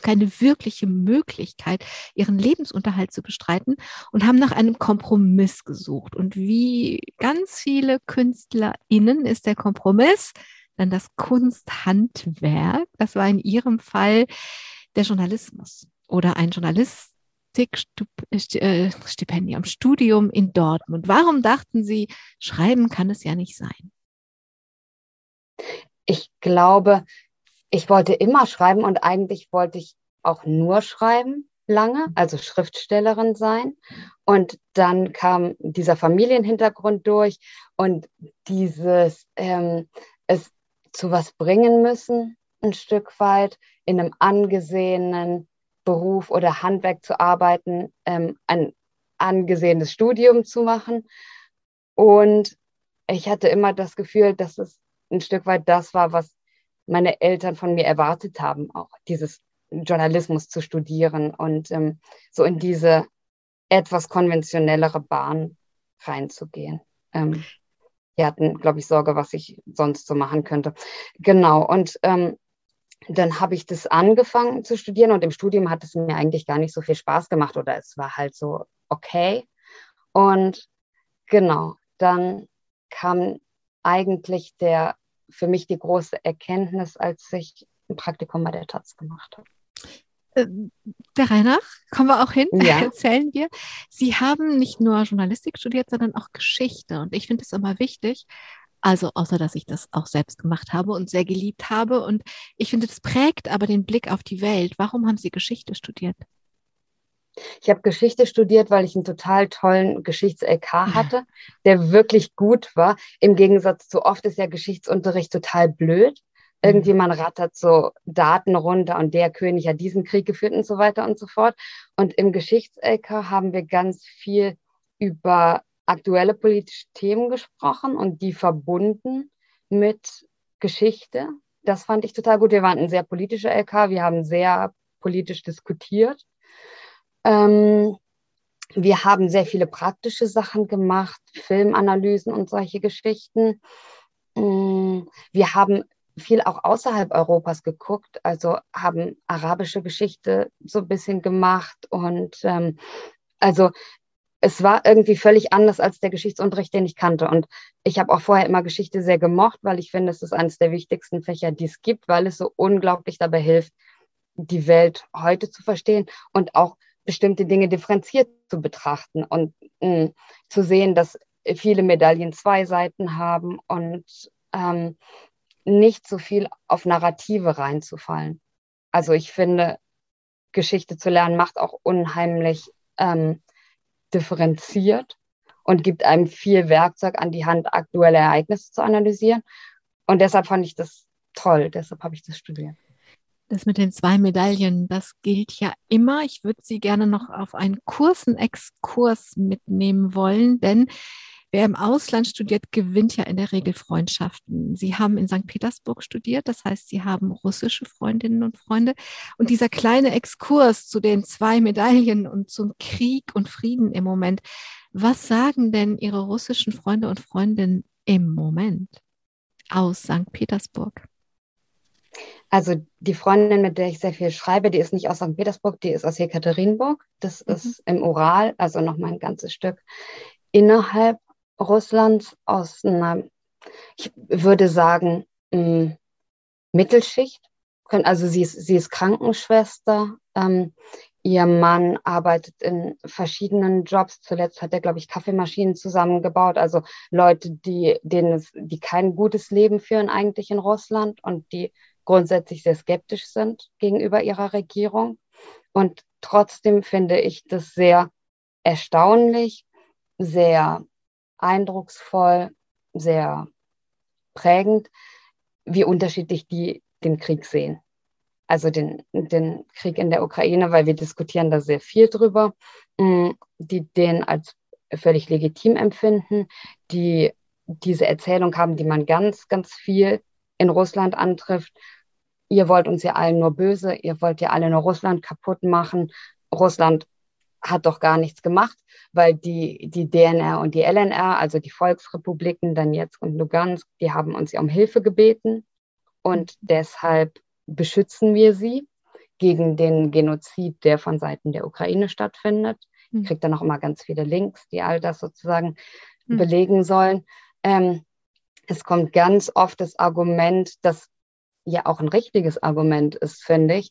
keine wirkliche Möglichkeit, ihren Lebensunterhalt zu bestreiten und haben nach einem Kompromiss gesucht. Und wie ganz viele KünstlerInnen ist der Kompromiss dann das Kunsthandwerk. Das war in ihrem Fall der Journalismus oder ein Journalistikstipendium, äh, Studium in Dortmund. Warum dachten Sie, schreiben kann es ja nicht sein? Ich glaube, ich wollte immer schreiben und eigentlich wollte ich auch nur schreiben lange, also Schriftstellerin sein. Und dann kam dieser Familienhintergrund durch und dieses ähm, es zu was bringen müssen, ein Stück weit in einem angesehenen Beruf oder Handwerk zu arbeiten, ähm, ein angesehenes Studium zu machen. Und ich hatte immer das Gefühl, dass es ein Stück weit das war, was meine Eltern von mir erwartet haben, auch dieses Journalismus zu studieren und ähm, so in diese etwas konventionellere Bahn reinzugehen. Ähm, die hatten, glaube ich, Sorge, was ich sonst so machen könnte. Genau. Und ähm, dann habe ich das angefangen zu studieren und im Studium hat es mir eigentlich gar nicht so viel Spaß gemacht oder es war halt so okay. Und genau, dann kam eigentlich der für mich die große Erkenntnis, als ich ein Praktikum bei der Taz gemacht habe. Äh, der Reinach, kommen wir auch hin, ja. erzählen wir. Sie haben nicht nur Journalistik studiert, sondern auch Geschichte. Und ich finde es immer wichtig, also außer dass ich das auch selbst gemacht habe und sehr geliebt habe. Und ich finde, das prägt aber den Blick auf die Welt. Warum haben Sie Geschichte studiert? Ich habe Geschichte studiert, weil ich einen total tollen Geschichts-LK hatte, der wirklich gut war. Im Gegensatz zu oft ist ja Geschichtsunterricht total blöd. Irgendwie mhm. man rattert so Daten runter und der König hat diesen Krieg geführt und so weiter und so fort. Und im Geschichts-LK haben wir ganz viel über aktuelle politische Themen gesprochen und die verbunden mit Geschichte. Das fand ich total gut. Wir waren ein sehr politischer LK. Wir haben sehr politisch diskutiert. Ähm, wir haben sehr viele praktische Sachen gemacht, Filmanalysen und solche Geschichten. Mm, wir haben viel auch außerhalb Europas geguckt, also haben arabische Geschichte so ein bisschen gemacht und ähm, also es war irgendwie völlig anders als der Geschichtsunterricht, den ich kannte. Und ich habe auch vorher immer Geschichte sehr gemocht, weil ich finde, es ist eines der wichtigsten Fächer, die es gibt, weil es so unglaublich dabei hilft, die Welt heute zu verstehen und auch bestimmte Dinge differenziert zu betrachten und mh, mm, zu sehen, dass viele Medaillen zwei Seiten haben und ähm, nicht so viel auf Narrative reinzufallen. Also ich finde, Geschichte zu lernen macht auch unheimlich ähm, differenziert und gibt einem viel Werkzeug an die Hand, aktuelle Ereignisse zu analysieren. Und deshalb fand ich das toll. Deshalb habe ich das studiert. Das mit den zwei Medaillen, das gilt ja immer. Ich würde Sie gerne noch auf einen kurzen Exkurs mitnehmen wollen, denn Wer im Ausland studiert, gewinnt ja in der Regel Freundschaften. Sie haben in St. Petersburg studiert, das heißt, Sie haben russische Freundinnen und Freunde. Und dieser kleine Exkurs zu den zwei Medaillen und zum Krieg und Frieden im Moment, was sagen denn Ihre russischen Freunde und Freundinnen im Moment aus St. Petersburg? Also die Freundin, mit der ich sehr viel schreibe, die ist nicht aus St. Petersburg, die ist aus Jekaterinburg. Das mhm. ist im Ural, also noch mal ein ganzes Stück innerhalb Russlands aus einer, ich würde sagen, Mittelschicht. Also sie ist, sie ist Krankenschwester. Ähm, ihr Mann arbeitet in verschiedenen Jobs. Zuletzt hat er, glaube ich, Kaffeemaschinen zusammengebaut. Also Leute, die, denen es, die kein gutes Leben führen eigentlich in Russland und die grundsätzlich sehr skeptisch sind gegenüber ihrer Regierung. Und trotzdem finde ich das sehr erstaunlich, sehr eindrucksvoll, sehr prägend, wie unterschiedlich die den Krieg sehen. Also den, den Krieg in der Ukraine, weil wir diskutieren da sehr viel drüber, mm, die den als völlig legitim empfinden, die diese Erzählung haben, die man ganz, ganz viel in Russland antrifft. Ihr wollt uns ja allen nur böse, ihr wollt ja alle nur Russland kaputt machen. Russland hat doch gar nichts gemacht, weil die, die DNR und die LNR, also die Volksrepubliken Donetsk und Lugansk, die haben uns ja um Hilfe gebeten und deshalb beschützen wir sie gegen den Genozid, der von Seiten der Ukraine stattfindet. Ich hm. kriege dann auch immer ganz viele Links, die all das sozusagen mhm. belegen sollen. Ähm, es kommt ganz oft das Argument, das ja auch ein richtiges Argument ist, finde ich,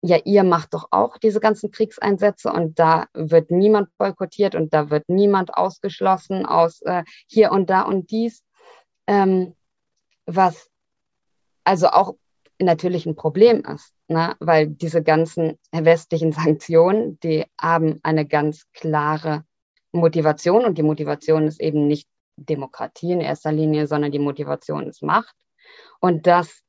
ja, ihr macht doch auch diese ganzen Kriegseinsätze und da wird niemand boykottiert und da wird niemand ausgeschlossen aus äh, hier und da und dies. Ähm, was also auch natürlich ein Problem ist, ne? weil diese ganzen westlichen Sanktionen, die haben eine ganz klare Motivation und die Motivation ist eben nicht Demokratie in erster Linie, sondern die Motivation ist Macht. Und das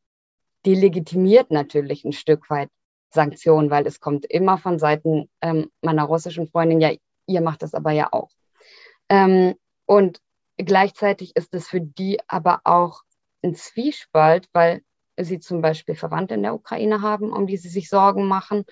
delegitimiert natürlich ein Stück weit Sanktionen, weil es kommt immer von Seiten ähm, meiner russischen Freundin, ja, ihr macht das aber ja auch. Ähm, und gleichzeitig ist es für die aber auch ein Zwiespalt, weil sie zum Beispiel Verwandte in der Ukraine haben, um die sie sich Sorgen machen,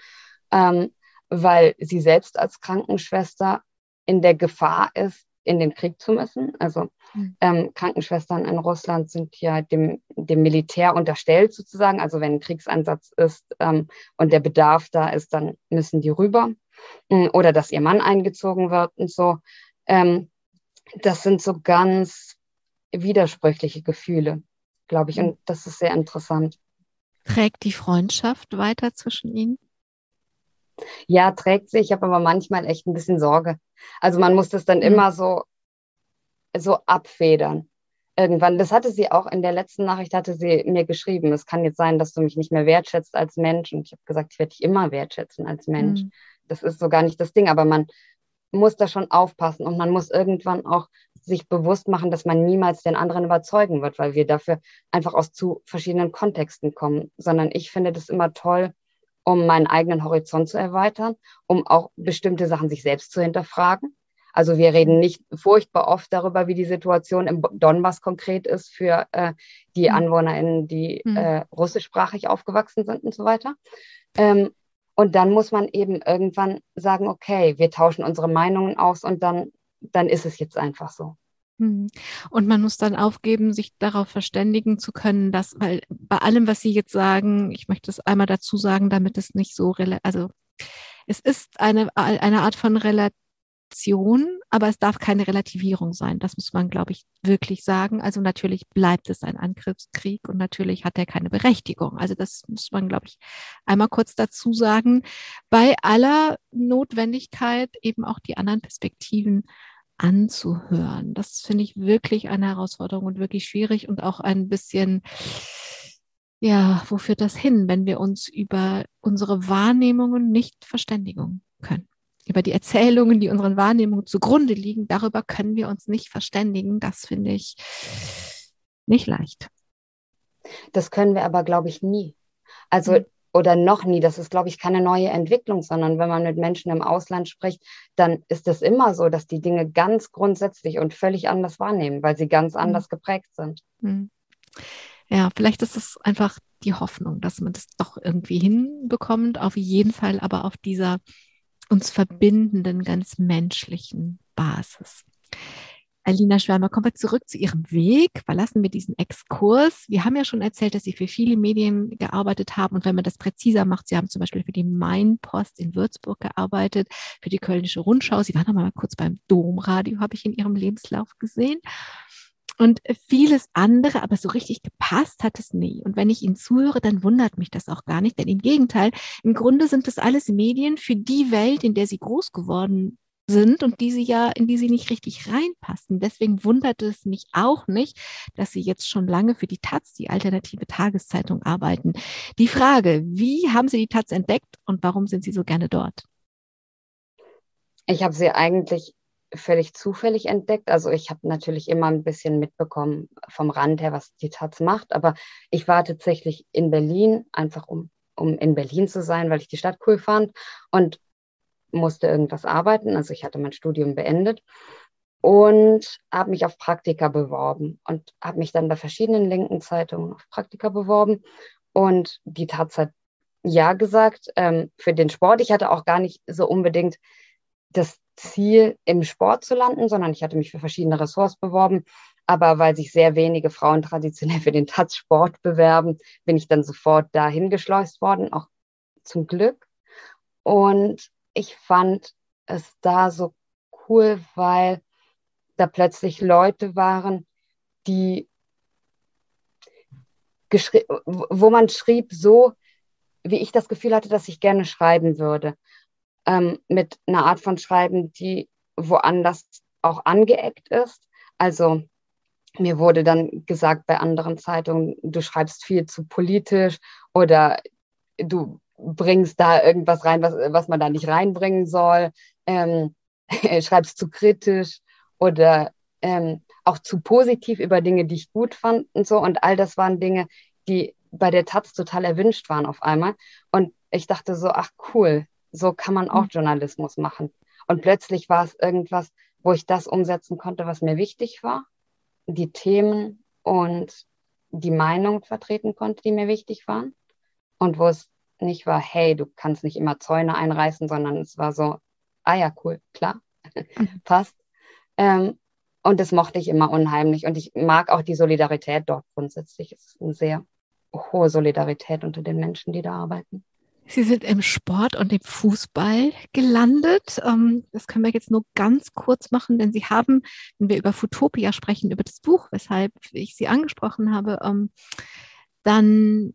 ähm, weil sie selbst als Krankenschwester in der Gefahr ist, in den Krieg zu müssen. Also hm. ähm, Krankenschwestern in Russland sind ja dem, dem Militär unterstellt sozusagen. Also wenn ein Kriegseinsatz ist ähm, und der Bedarf da ist, dann müssen die rüber. Ähm, oder dass ihr Mann eingezogen wird und so. Ähm, das sind so ganz widersprüchliche Gefühle, glaube ich. Hm. Und das ist sehr interessant. Trägt die Freundschaft weiter zwischen Ihnen? Ja, trägt sich. Ich habe aber manchmal echt ein bisschen Sorge. Also man muss das dann mhm. immer so, so abfedern. Irgendwann, das hatte sie auch in der letzten Nachricht, hatte sie mir geschrieben, es kann jetzt sein, dass du mich nicht mehr wertschätzt als Mensch. Und ich habe gesagt, ich werde dich immer wertschätzen als Mensch. Mhm. Das ist so gar nicht das Ding, aber man muss da schon aufpassen und man muss irgendwann auch sich bewusst machen, dass man niemals den anderen überzeugen wird, weil wir dafür einfach aus zu verschiedenen Kontexten kommen, sondern ich finde das immer toll, um meinen eigenen Horizont zu erweitern, um auch bestimmte Sachen sich selbst zu hinterfragen. Also wir reden nicht furchtbar oft darüber, wie die Situation im Donbass konkret ist für äh, die mhm. AnwohnerInnen, die mhm. äh, russischsprachig aufgewachsen sind und so weiter. Ähm, und dann muss man eben irgendwann sagen, okay, wir tauschen unsere Meinungen aus und dann, dann ist es jetzt einfach so. Hm. Und man muss dann aufgeben, sich darauf verständigen zu können, dass, weil bei allem, was Sie jetzt sagen, ich möchte es einmal dazu sagen, damit es nicht so, also es ist eine, eine Art von Relation, aber es darf keine Relativierung sein. Das muss man, glaube ich, wirklich sagen. Also natürlich bleibt es ein Angriffskrieg und natürlich hat er keine Berechtigung. Also das muss man, glaube ich, einmal kurz dazu sagen. Bei aller Notwendigkeit eben auch die anderen Perspektiven anzuhören. Das finde ich wirklich eine Herausforderung und wirklich schwierig und auch ein bisschen, ja, wo führt das hin, wenn wir uns über unsere Wahrnehmungen nicht verständigen können? Über die Erzählungen, die unseren Wahrnehmungen zugrunde liegen, darüber können wir uns nicht verständigen. Das finde ich nicht leicht. Das können wir aber, glaube ich, nie. Also mhm oder noch nie. Das ist, glaube ich, keine neue Entwicklung, sondern wenn man mit Menschen im Ausland spricht, dann ist es immer so, dass die Dinge ganz grundsätzlich und völlig anders wahrnehmen, weil sie ganz mhm. anders geprägt sind. Mhm. Ja, vielleicht ist es einfach die Hoffnung, dass man das doch irgendwie hinbekommt, auf jeden Fall aber auf dieser uns verbindenden, ganz menschlichen Basis. Alina Schwärmer, kommen wir zurück zu Ihrem Weg. Verlassen wir diesen Exkurs. Wir haben ja schon erzählt, dass Sie für viele Medien gearbeitet haben. Und wenn man das präziser macht, Sie haben zum Beispiel für die Mainpost in Würzburg gearbeitet, für die Kölnische Rundschau. Sie waren noch mal kurz beim Domradio, habe ich in Ihrem Lebenslauf gesehen. Und vieles andere, aber so richtig gepasst hat es nie. Und wenn ich Ihnen zuhöre, dann wundert mich das auch gar nicht, denn im Gegenteil, im Grunde sind das alles Medien für die Welt, in der Sie groß geworden sind und die sie ja, in die sie nicht richtig reinpassen. Deswegen wundert es mich auch nicht, dass sie jetzt schon lange für die Taz, die alternative Tageszeitung, arbeiten. Die Frage, wie haben Sie die Taz entdeckt und warum sind Sie so gerne dort? Ich habe sie eigentlich völlig zufällig entdeckt. Also ich habe natürlich immer ein bisschen mitbekommen vom Rand her, was die Taz macht, aber ich war tatsächlich in Berlin, einfach um, um in Berlin zu sein, weil ich die Stadt cool fand und musste irgendwas arbeiten. Also ich hatte mein Studium beendet und habe mich auf Praktika beworben und habe mich dann bei verschiedenen linken Zeitungen auf Praktika beworben. Und die Taz hat ja gesagt ähm, für den Sport. Ich hatte auch gar nicht so unbedingt das Ziel, im Sport zu landen, sondern ich hatte mich für verschiedene Ressorts beworben. Aber weil sich sehr wenige Frauen traditionell für den Taz-Sport bewerben, bin ich dann sofort dahin geschleust worden, auch zum Glück. Und ich fand es da so cool, weil da plötzlich Leute waren, die wo man schrieb so, wie ich das Gefühl hatte, dass ich gerne schreiben würde. Ähm, mit einer Art von Schreiben, die woanders auch angeeckt ist. Also mir wurde dann gesagt bei anderen Zeitungen, du schreibst viel zu politisch oder du bringst da irgendwas rein, was, was man da nicht reinbringen soll, ähm, schreibst zu kritisch oder ähm, auch zu positiv über Dinge, die ich gut fand und so. Und all das waren Dinge, die bei der Taz total erwünscht waren auf einmal. Und ich dachte so, ach cool, so kann man auch mhm. Journalismus machen. Und plötzlich war es irgendwas, wo ich das umsetzen konnte, was mir wichtig war, die Themen und die Meinung vertreten konnte, die mir wichtig waren. Und wo es nicht war, hey, du kannst nicht immer Zäune einreißen, sondern es war so, ah ja, cool, klar, mhm. passt. Ähm, und das mochte ich immer unheimlich. Und ich mag auch die Solidarität dort grundsätzlich. Es ist eine sehr hohe Solidarität unter den Menschen, die da arbeiten. Sie sind im Sport und im Fußball gelandet. Ähm, das können wir jetzt nur ganz kurz machen, denn Sie haben, wenn wir über Futopia sprechen, über das Buch, weshalb ich Sie angesprochen habe, ähm, dann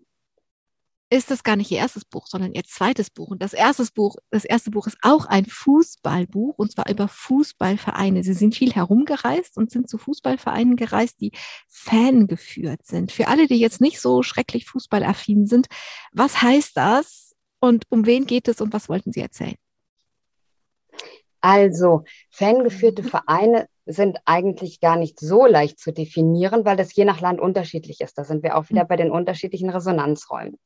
ist das gar nicht ihr erstes Buch, sondern ihr zweites Buch. Und das erste Buch, das erste Buch ist auch ein Fußballbuch und zwar über Fußballvereine. Sie sind viel herumgereist und sind zu Fußballvereinen gereist, die fangeführt sind. Für alle, die jetzt nicht so schrecklich fußballaffin sind, was heißt das und um wen geht es und was wollten Sie erzählen? Also, fangeführte Vereine sind eigentlich gar nicht so leicht zu definieren, weil das je nach Land unterschiedlich ist. Da sind wir auch wieder hm. bei den unterschiedlichen Resonanzräumen.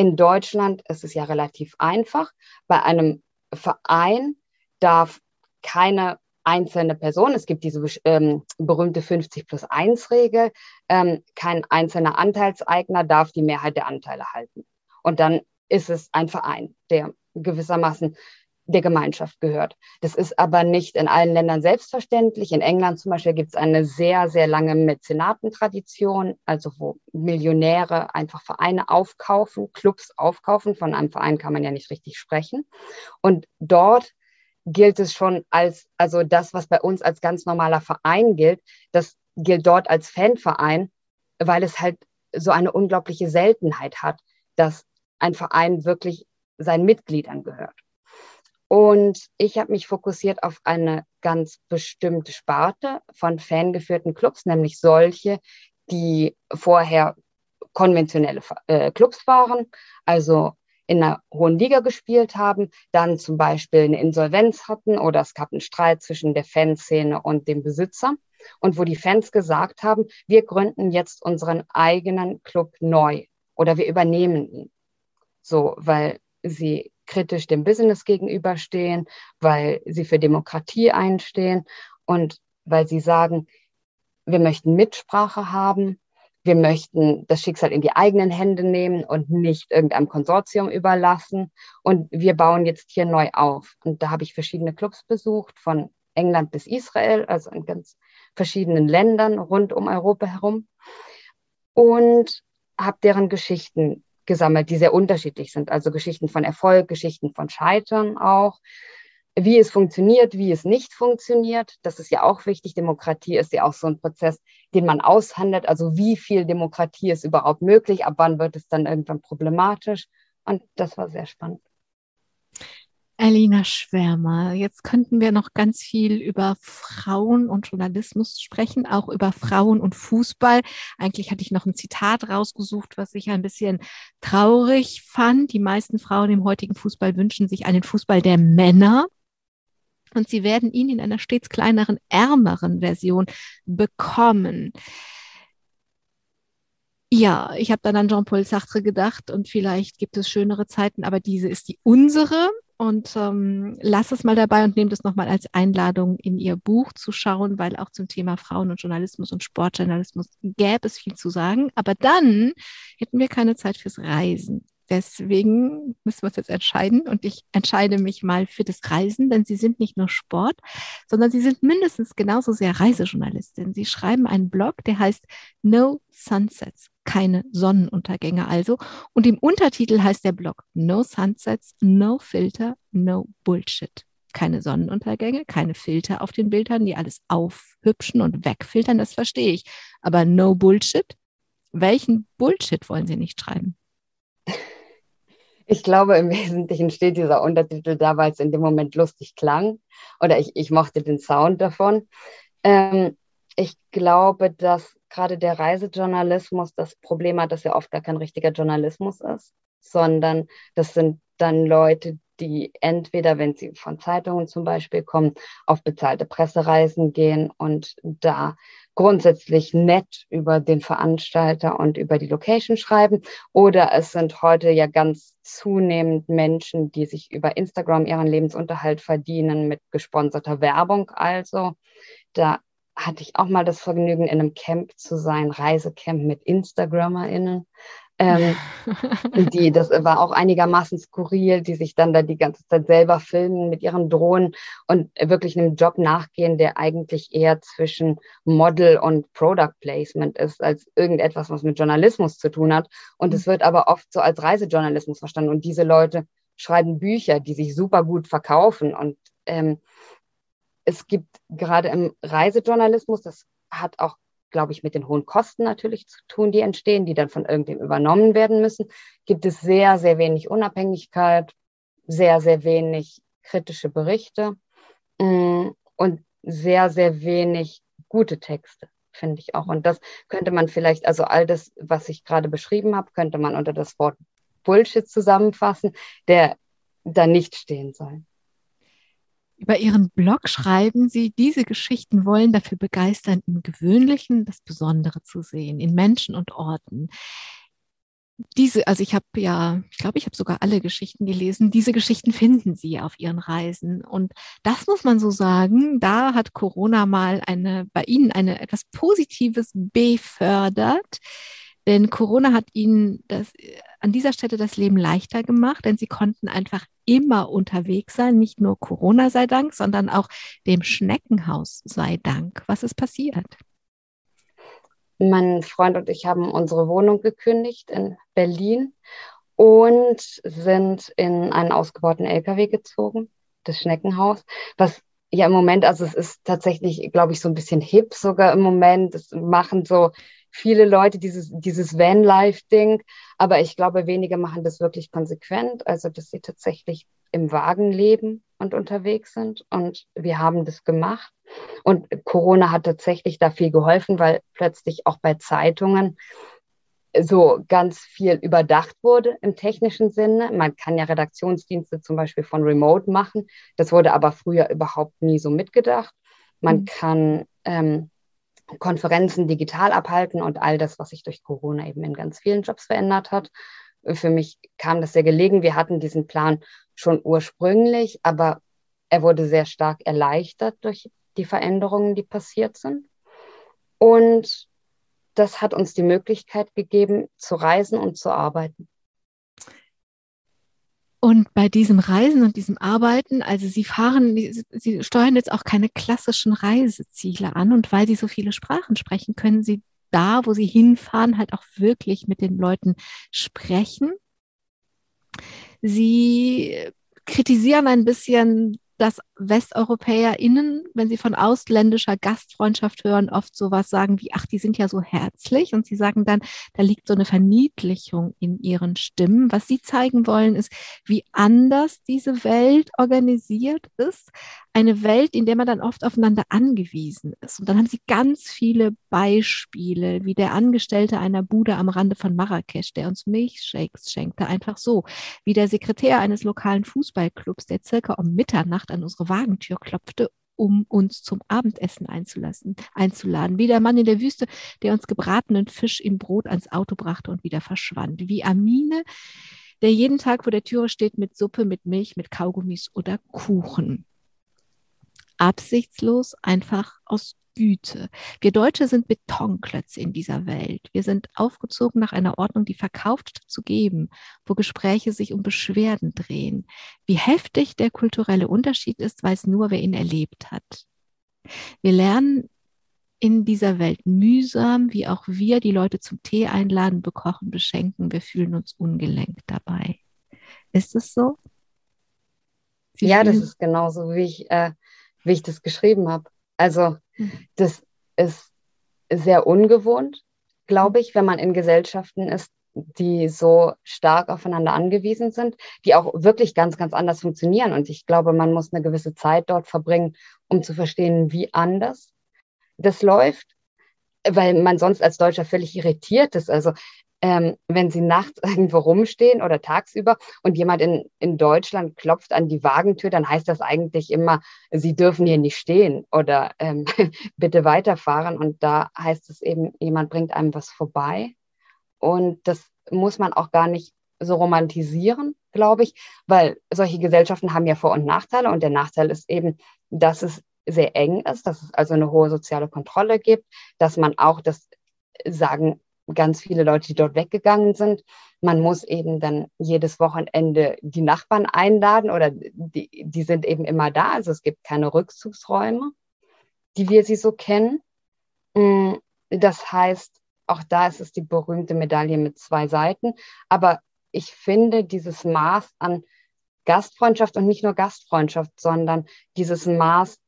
In Deutschland ist es ja relativ einfach. Bei einem Verein darf keine einzelne Person, es gibt diese ähm, berühmte 50 plus 1 Regel, ähm, kein einzelner Anteilseigner darf die Mehrheit der Anteile halten. Und dann ist es ein Verein, der gewissermaßen der Gemeinschaft gehört. Das ist aber nicht in allen Ländern selbstverständlich. In England zum Beispiel gibt es eine sehr, sehr lange Mäzenatentradition, also wo Millionäre einfach Vereine aufkaufen, Clubs aufkaufen. Von einem Verein kann man ja nicht richtig sprechen. Und dort gilt es schon als, also das, was bei uns als ganz normaler Verein gilt, das gilt dort als Fanverein, weil es halt so eine unglaubliche Seltenheit hat, dass ein Verein wirklich seinen Mitgliedern gehört. Und ich habe mich fokussiert auf eine ganz bestimmte Sparte von fangeführten Clubs, nämlich solche, die vorher konventionelle äh, Clubs waren, also in einer hohen Liga gespielt haben, dann zum Beispiel eine Insolvenz hatten oder es gab einen Streit zwischen der Fanszene und dem Besitzer und wo die Fans gesagt haben, wir gründen jetzt unseren eigenen Club neu oder wir übernehmen ihn. So, weil sie kritisch dem Business gegenüberstehen, weil sie für Demokratie einstehen und weil sie sagen, wir möchten Mitsprache haben, wir möchten das Schicksal in die eigenen Hände nehmen und nicht irgendeinem Konsortium überlassen. Und wir bauen jetzt hier neu auf. Und da habe ich verschiedene Clubs besucht, von England bis Israel, also in ganz verschiedenen Ländern rund um Europa herum. Und habe deren Geschichten gesammelt, die sehr unterschiedlich sind. Also Geschichten von Erfolg, Geschichten von Scheitern auch, wie es funktioniert, wie es nicht funktioniert. Das ist ja auch wichtig. Demokratie ist ja auch so ein Prozess, den man aushandelt. Also wie viel Demokratie ist überhaupt möglich? Ab wann wird es dann irgendwann problematisch? Und das war sehr spannend. Alina Schwärmer, jetzt könnten wir noch ganz viel über Frauen und Journalismus sprechen, auch über Frauen und Fußball. Eigentlich hatte ich noch ein Zitat rausgesucht, was ich ein bisschen traurig fand. Die meisten Frauen im heutigen Fußball wünschen sich einen Fußball der Männer. Und sie werden ihn in einer stets kleineren, ärmeren Version bekommen. Ja, ich habe dann an Jean-Paul Sartre gedacht und vielleicht gibt es schönere Zeiten, aber diese ist die unsere und ähm, lass es mal dabei und nehmt es nochmal als Einladung in ihr Buch zu schauen, weil auch zum Thema Frauen und Journalismus und Sportjournalismus gäbe es viel zu sagen. Aber dann hätten wir keine Zeit fürs Reisen. Deswegen müssen wir uns jetzt entscheiden und ich entscheide mich mal für das Reisen, denn Sie sind nicht nur Sport, sondern Sie sind mindestens genauso sehr Reisejournalistin. Sie schreiben einen Blog, der heißt No Sunsets, keine Sonnenuntergänge also. Und im Untertitel heißt der Blog No Sunsets, No Filter, No Bullshit. Keine Sonnenuntergänge, keine Filter auf den Bildern, die alles aufhübschen und wegfiltern, das verstehe ich. Aber No Bullshit? Welchen Bullshit wollen Sie nicht schreiben? Ich glaube, im Wesentlichen steht dieser Untertitel da, weil es in dem Moment lustig klang oder ich, ich mochte den Sound davon. Ähm, ich glaube, dass gerade der Reisejournalismus das Problem hat, dass er oft gar kein richtiger Journalismus ist, sondern das sind dann Leute, die entweder, wenn sie von Zeitungen zum Beispiel kommen, auf bezahlte Pressereisen gehen und da grundsätzlich nett über den Veranstalter und über die Location schreiben. Oder es sind heute ja ganz zunehmend Menschen, die sich über Instagram ihren Lebensunterhalt verdienen mit gesponserter Werbung. Also da hatte ich auch mal das Vergnügen, in einem Camp zu sein, Reisecamp mit InstagrammerInnen ähm, die, das war auch einigermaßen skurril, die sich dann da die ganze Zeit selber filmen mit ihren Drohnen und wirklich einem Job nachgehen, der eigentlich eher zwischen Model und Product Placement ist, als irgendetwas, was mit Journalismus zu tun hat. Und es wird aber oft so als Reisejournalismus verstanden. Und diese Leute schreiben Bücher, die sich super gut verkaufen. Und ähm, es gibt gerade im Reisejournalismus, das hat auch glaube ich, mit den hohen Kosten natürlich zu tun, die entstehen, die dann von irgendwem übernommen werden müssen, gibt es sehr, sehr wenig Unabhängigkeit, sehr, sehr wenig kritische Berichte mm, und sehr, sehr wenig gute Texte, finde ich auch. Und das könnte man vielleicht, also all das, was ich gerade beschrieben habe, könnte man unter das Wort Bullshit zusammenfassen, der da nicht stehen soll. Über Ihren Blog schreiben Sie, diese Geschichten wollen dafür begeistern, im Gewöhnlichen das Besondere zu sehen, in Menschen und Orten. Diese, also ich habe ja, ich glaube, ich habe sogar alle Geschichten gelesen. Diese Geschichten finden Sie auf Ihren Reisen. Und das muss man so sagen, da hat Corona mal eine, bei Ihnen eine etwas Positives befördert. Denn Corona hat ihnen das, an dieser Stelle das Leben leichter gemacht, denn sie konnten einfach immer unterwegs sein, nicht nur Corona sei Dank, sondern auch dem Schneckenhaus sei Dank. Was ist passiert? Mein Freund und ich haben unsere Wohnung gekündigt in Berlin und sind in einen ausgebauten LKW gezogen, das Schneckenhaus, was ja im Moment, also es ist tatsächlich, glaube ich, so ein bisschen hip sogar im Moment. Es machen so viele Leute dieses, dieses Van-Life-Ding, aber ich glaube, wenige machen das wirklich konsequent, also dass sie tatsächlich im Wagen leben und unterwegs sind. Und wir haben das gemacht. Und Corona hat tatsächlich da viel geholfen, weil plötzlich auch bei Zeitungen so ganz viel überdacht wurde im technischen Sinne. Man kann ja Redaktionsdienste zum Beispiel von Remote machen. Das wurde aber früher überhaupt nie so mitgedacht. Man mhm. kann ähm, Konferenzen digital abhalten und all das, was sich durch Corona eben in ganz vielen Jobs verändert hat. Für mich kam das sehr gelegen. Wir hatten diesen Plan schon ursprünglich, aber er wurde sehr stark erleichtert durch die Veränderungen, die passiert sind. Und das hat uns die Möglichkeit gegeben, zu reisen und zu arbeiten. Und bei diesem Reisen und diesem Arbeiten, also Sie fahren, Sie steuern jetzt auch keine klassischen Reiseziele an. Und weil Sie so viele Sprachen sprechen, können Sie da, wo Sie hinfahren, halt auch wirklich mit den Leuten sprechen. Sie kritisieren ein bisschen dass WesteuropäerInnen, wenn sie von ausländischer Gastfreundschaft hören, oft sowas sagen wie, ach, die sind ja so herzlich. Und sie sagen dann, da liegt so eine Verniedlichung in ihren Stimmen. Was sie zeigen wollen, ist, wie anders diese Welt organisiert ist. Eine Welt, in der man dann oft aufeinander angewiesen ist. Und dann haben sie ganz viele Beispiele, wie der Angestellte einer Bude am Rande von Marrakesch, der uns Milchshakes schenkte, einfach so. Wie der Sekretär eines lokalen Fußballclubs, der circa um Mitternacht An unsere Wagentür klopfte, um uns zum Abendessen einzulassen, einzuladen. Wie der Mann in der Wüste, der uns gebratenen Fisch im Brot ans Auto brachte und wieder verschwand. Wie Amine, der jeden Tag vor der Türe steht mit Suppe, mit Milch, mit Kaugummis oder Kuchen. Absichtslos, einfach aus Güte. Wir Deutsche sind Betonklötze in dieser Welt. Wir sind aufgezogen nach einer Ordnung, die verkauft zu geben, wo Gespräche sich um Beschwerden drehen. Wie heftig der kulturelle Unterschied ist, weiß nur, wer ihn erlebt hat. Wir lernen in dieser Welt mühsam, wie auch wir die Leute zum Tee einladen, bekochen, beschenken. Wir fühlen uns ungelenkt dabei. Ist es so? Sie ja, das ist genauso, wie ich, äh, wie ich das geschrieben habe. Also das ist sehr ungewohnt, glaube ich, wenn man in Gesellschaften ist, die so stark aufeinander angewiesen sind, die auch wirklich ganz, ganz anders funktionieren. Und ich glaube, man muss eine gewisse Zeit dort verbringen, um zu verstehen, wie anders das läuft, weil man sonst als Deutscher völlig irritiert ist. Also ähm, wenn sie nachts irgendwo rumstehen oder tagsüber und jemand in, in Deutschland klopft an die Wagentür, dann heißt das eigentlich immer, sie dürfen hier nicht stehen oder ähm, bitte weiterfahren. Und da heißt es eben, jemand bringt einem was vorbei. Und das muss man auch gar nicht so romantisieren, glaube ich, weil solche Gesellschaften haben ja Vor- und Nachteile. Und der Nachteil ist eben, dass es sehr eng ist, dass es also eine hohe soziale Kontrolle gibt, dass man auch das sagen ganz viele Leute, die dort weggegangen sind. Man muss eben dann jedes Wochenende die Nachbarn einladen oder die, die sind eben immer da. Also es gibt keine Rückzugsräume, die wir sie so kennen. Mm, das heißt, auch da ist es die berühmte Medaille mit zwei Seiten. Aber ich finde dieses Maß an Gastfreundschaft und nicht nur Gastfreundschaft, sondern dieses Maß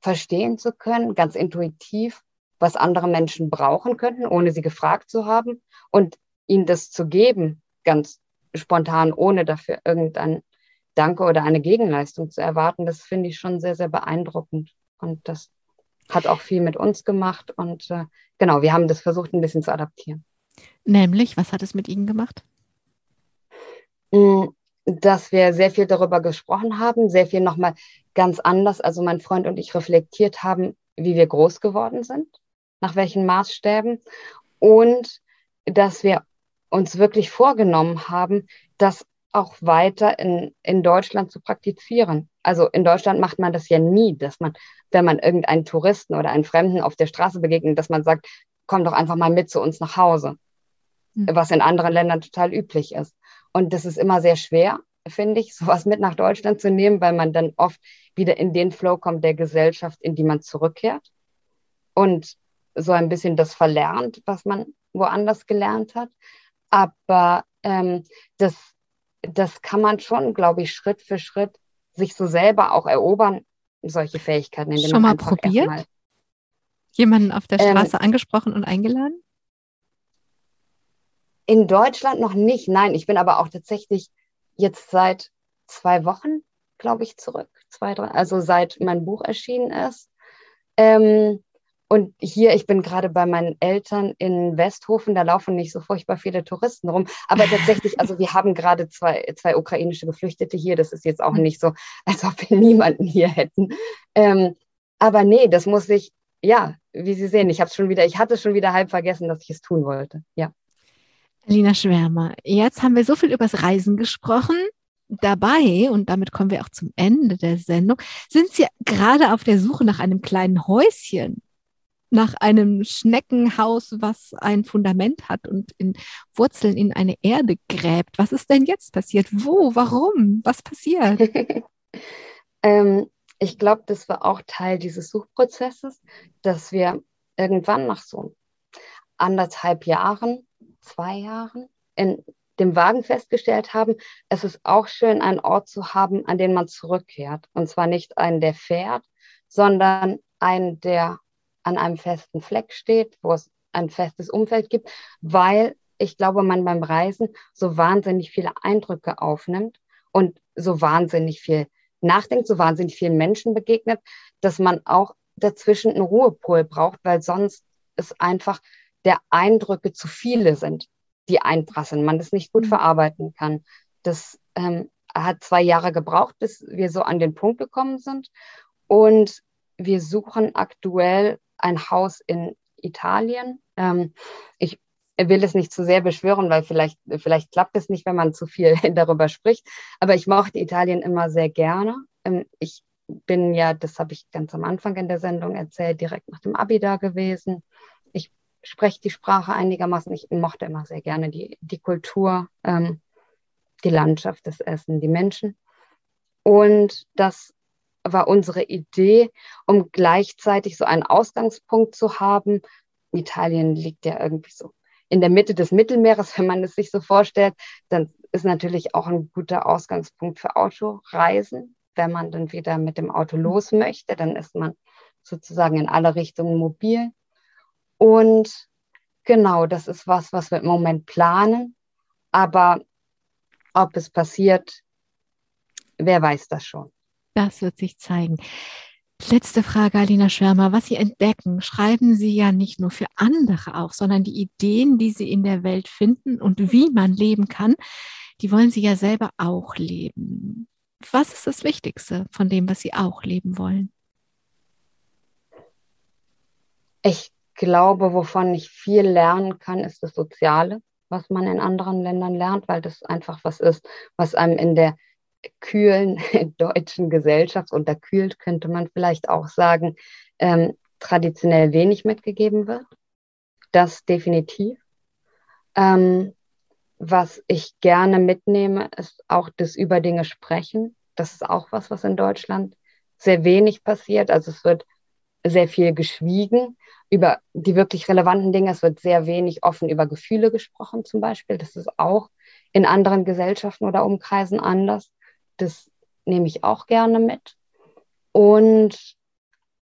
verstehen zu können, ganz intuitiv was andere Menschen brauchen könnten, ohne sie gefragt zu haben und ihnen das zu geben, ganz spontan, ohne dafür irgendein Danke oder eine Gegenleistung zu erwarten, das finde ich schon sehr, sehr beeindruckend. Und das hat auch viel mit uns gemacht. Und äh, genau, wir haben das versucht, ein bisschen zu adaptieren. Nämlich, was hat es mit Ihnen gemacht? Mm, dass wir sehr viel darüber gesprochen haben, sehr viel nochmal ganz anders, also mein Freund und ich reflektiert haben, wie wir groß geworden sind nach welchen Maßstäben und dass wir uns wirklich vorgenommen haben, das auch weiter in, in Deutschland zu praktizieren. Also in Deutschland macht man das ja nie, dass man, wenn man irgendeinen Touristen oder einen Fremden auf der Straße begegnet, dass man sagt, komm doch einfach mal mit zu uns nach Hause. mhm. was in anderen Ländern total üblich ist. Und das ist immer sehr schwer, finde ich, sowas mit nach Deutschland zu nehmen, weil man dann oft wieder in den Flow kommt der Gesellschaft, in die man zurückkehrt und so ein bisschen das verlernt, was man woanders gelernt hat. Aber ähm, das, das kann man schon, glaube ich, Schritt für Schritt sich so selber auch erobern, solche Fähigkeiten. Schon mal probiert? Mal Jemanden auf der ähm, Straße ähm, angesprochen und eingeladen? In Deutschland noch nicht, nein. Ich bin aber auch tatsächlich jetzt seit zwei Wochen, glaube ich, zurück. Zwei, drei, also seit mein Buch erschienen ist. Ähm, und hier, ich bin gerade bei meinen Eltern in Westhofen, da laufen nicht so furchtbar viele Touristen rum. Aber tatsächlich, also wir haben gerade zwei, zwei ukrainische Geflüchtete hier. Das ist jetzt auch nicht so, als ob wir niemanden hier hätten. Ähm, aber nee, das muss ich, ja, wie Sie sehen, ich habe schon wieder, ich hatte schon wieder halb vergessen, dass ich es tun wollte. Ja. Alina Schwärmer, jetzt haben wir so viel übers Reisen gesprochen. Dabei, und damit kommen wir auch zum Ende der Sendung, sind Sie gerade auf der Suche nach einem kleinen Häuschen, nach einem Schneckenhaus, was ein Fundament hat und in Wurzeln in eine Erde gräbt. Was ist denn jetzt passiert? Wo? Warum? Was passiert? ähm, ich glaube, das war auch Teil dieses Suchprozesses, dass wir irgendwann nach so anderthalb Jahren zwei Jahren in dem Wagen festgestellt haben, es ist auch schön, einen Ort zu haben, an den man zurückkehrt. Und zwar nicht einen, der fährt, sondern einen, der an einem festen Fleck steht, wo es ein festes Umfeld gibt, weil ich glaube, man beim Reisen so wahnsinnig viele Eindrücke aufnimmt und so wahnsinnig viel nachdenkt, so wahnsinnig vielen Menschen begegnet, dass man auch dazwischen einen Ruhepol braucht, weil sonst ist einfach der Eindrücke zu viele sind, die einprasseln, man das nicht gut mhm. verarbeiten kann. Das ähm, hat zwei Jahre gebraucht, bis wir so an den Punkt gekommen sind. Und wir suchen aktuell ein Haus in Italien. Ähm, ich will es nicht zu sehr beschwören, weil vielleicht, vielleicht klappt es nicht, wenn man zu viel darüber spricht. Aber ich mochte Italien immer sehr gerne. Ähm, ich bin ja, das habe ich ganz am Anfang in der Sendung erzählt, direkt nach dem Abi da gewesen spreche die Sprache einigermaßen. Ich mochte immer sehr gerne die, die Kultur, ähm, die Landschaft, das Essen, die Menschen. Und das war unsere Idee, um gleichzeitig so einen Ausgangspunkt zu haben. Italien liegt ja irgendwie so in der Mitte des Mittelmeeres, wenn man es sich so vorstellt. Dann ist natürlich auch ein guter Ausgangspunkt für Autoreisen. Wenn man dann wieder mit dem Auto los möchte, dann ist man sozusagen in alle Richtungen mobil. Und genau, das ist was, was wir im Moment planen. Aber ob es passiert, wer weiß das schon. Das wird sich zeigen. Letzte Frage, Alina Schwärmer. Was Sie entdecken, schreiben Sie ja nicht nur für andere auf, sondern die Ideen, die Sie in der Welt finden und wie man leben kann, die wollen Sie ja selber auch leben. Was ist das Wichtigste von dem, was Sie auch leben wollen? Ich glaube, wovon ich viel lernen kann, ist das Soziale, was man in anderen Ländern lernt, weil das einfach was ist, was einem in der kühlen deutschen Gesellschaft, unterkühlt könnte man vielleicht auch sagen, ähm, traditionell wenig mitgegeben wird. Das definitiv. Ähm, was ich gerne mitnehme, ist auch das Über Dinge sprechen. Das ist auch was, was in Deutschland sehr wenig passiert. Also es wird sehr viel geschwiegen über die wirklich relevanten Dinge. Es wird sehr wenig offen über Gefühle gesprochen zum Beispiel. Das ist auch in anderen Gesellschaften oder Umkreisen anders. Das nehme ich auch gerne mit. Und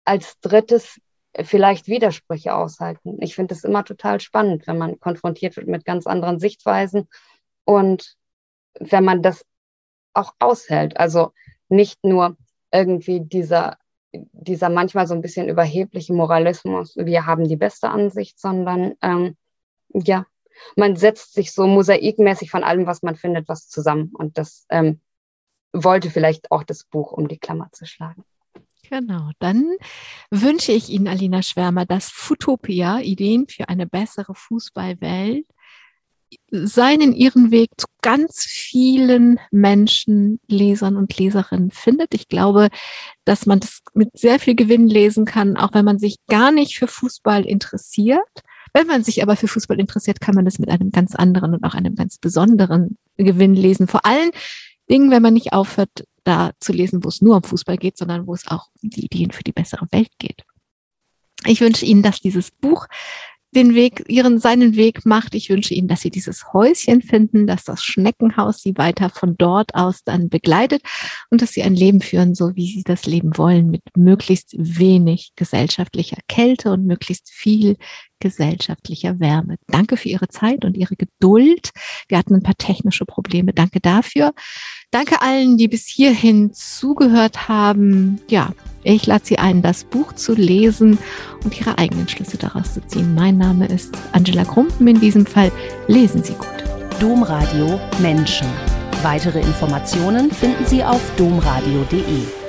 als drittes vielleicht Widersprüche aushalten. Ich finde es immer total spannend, wenn man konfrontiert wird mit ganz anderen Sichtweisen und wenn man das auch aushält. Also nicht nur irgendwie dieser dieser manchmal so ein bisschen überhebliche Moralismus, wir haben die beste Ansicht, sondern ähm, ja, man setzt sich so mosaikmäßig von allem, was man findet, was zusammen. Und das ähm, wollte vielleicht auch das Buch um die Klammer zu schlagen. Genau, dann wünsche ich Ihnen, Alina Schwärmer, dass Futopia, Ideen für eine bessere Fußballwelt, seinen ihren Weg zu ganz vielen Menschen, Lesern und Leserinnen findet. Ich glaube, dass man das mit sehr viel Gewinn lesen kann, auch wenn man sich gar nicht für Fußball interessiert. Wenn man sich aber für Fußball interessiert, kann man das mit einem ganz anderen und auch einem ganz besonderen Gewinn lesen. Vor allen Dingen, wenn man nicht aufhört, da zu lesen, wo es nur um Fußball geht, sondern wo es auch um die Ideen für die bessere Welt geht. Ich wünsche Ihnen, dass dieses Buch den Weg, ihren, seinen Weg macht. Ich wünsche Ihnen, dass Sie dieses Häuschen finden, dass das Schneckenhaus Sie weiter von dort aus dann begleitet und dass Sie ein Leben führen, so wie Sie das Leben wollen, mit möglichst wenig gesellschaftlicher Kälte und möglichst viel gesellschaftlicher Wärme. Danke für Ihre Zeit und Ihre Geduld. Wir hatten ein paar technische Probleme. Danke dafür. Danke allen, die bis hierhin zugehört haben. Ja, ich lade Sie ein, das Buch zu lesen und Ihre eigenen Schlüsse daraus zu ziehen. Mein Name ist Angela Krumpen. In diesem Fall lesen Sie gut. Domradio Menschen. Weitere Informationen finden Sie auf domradio.de.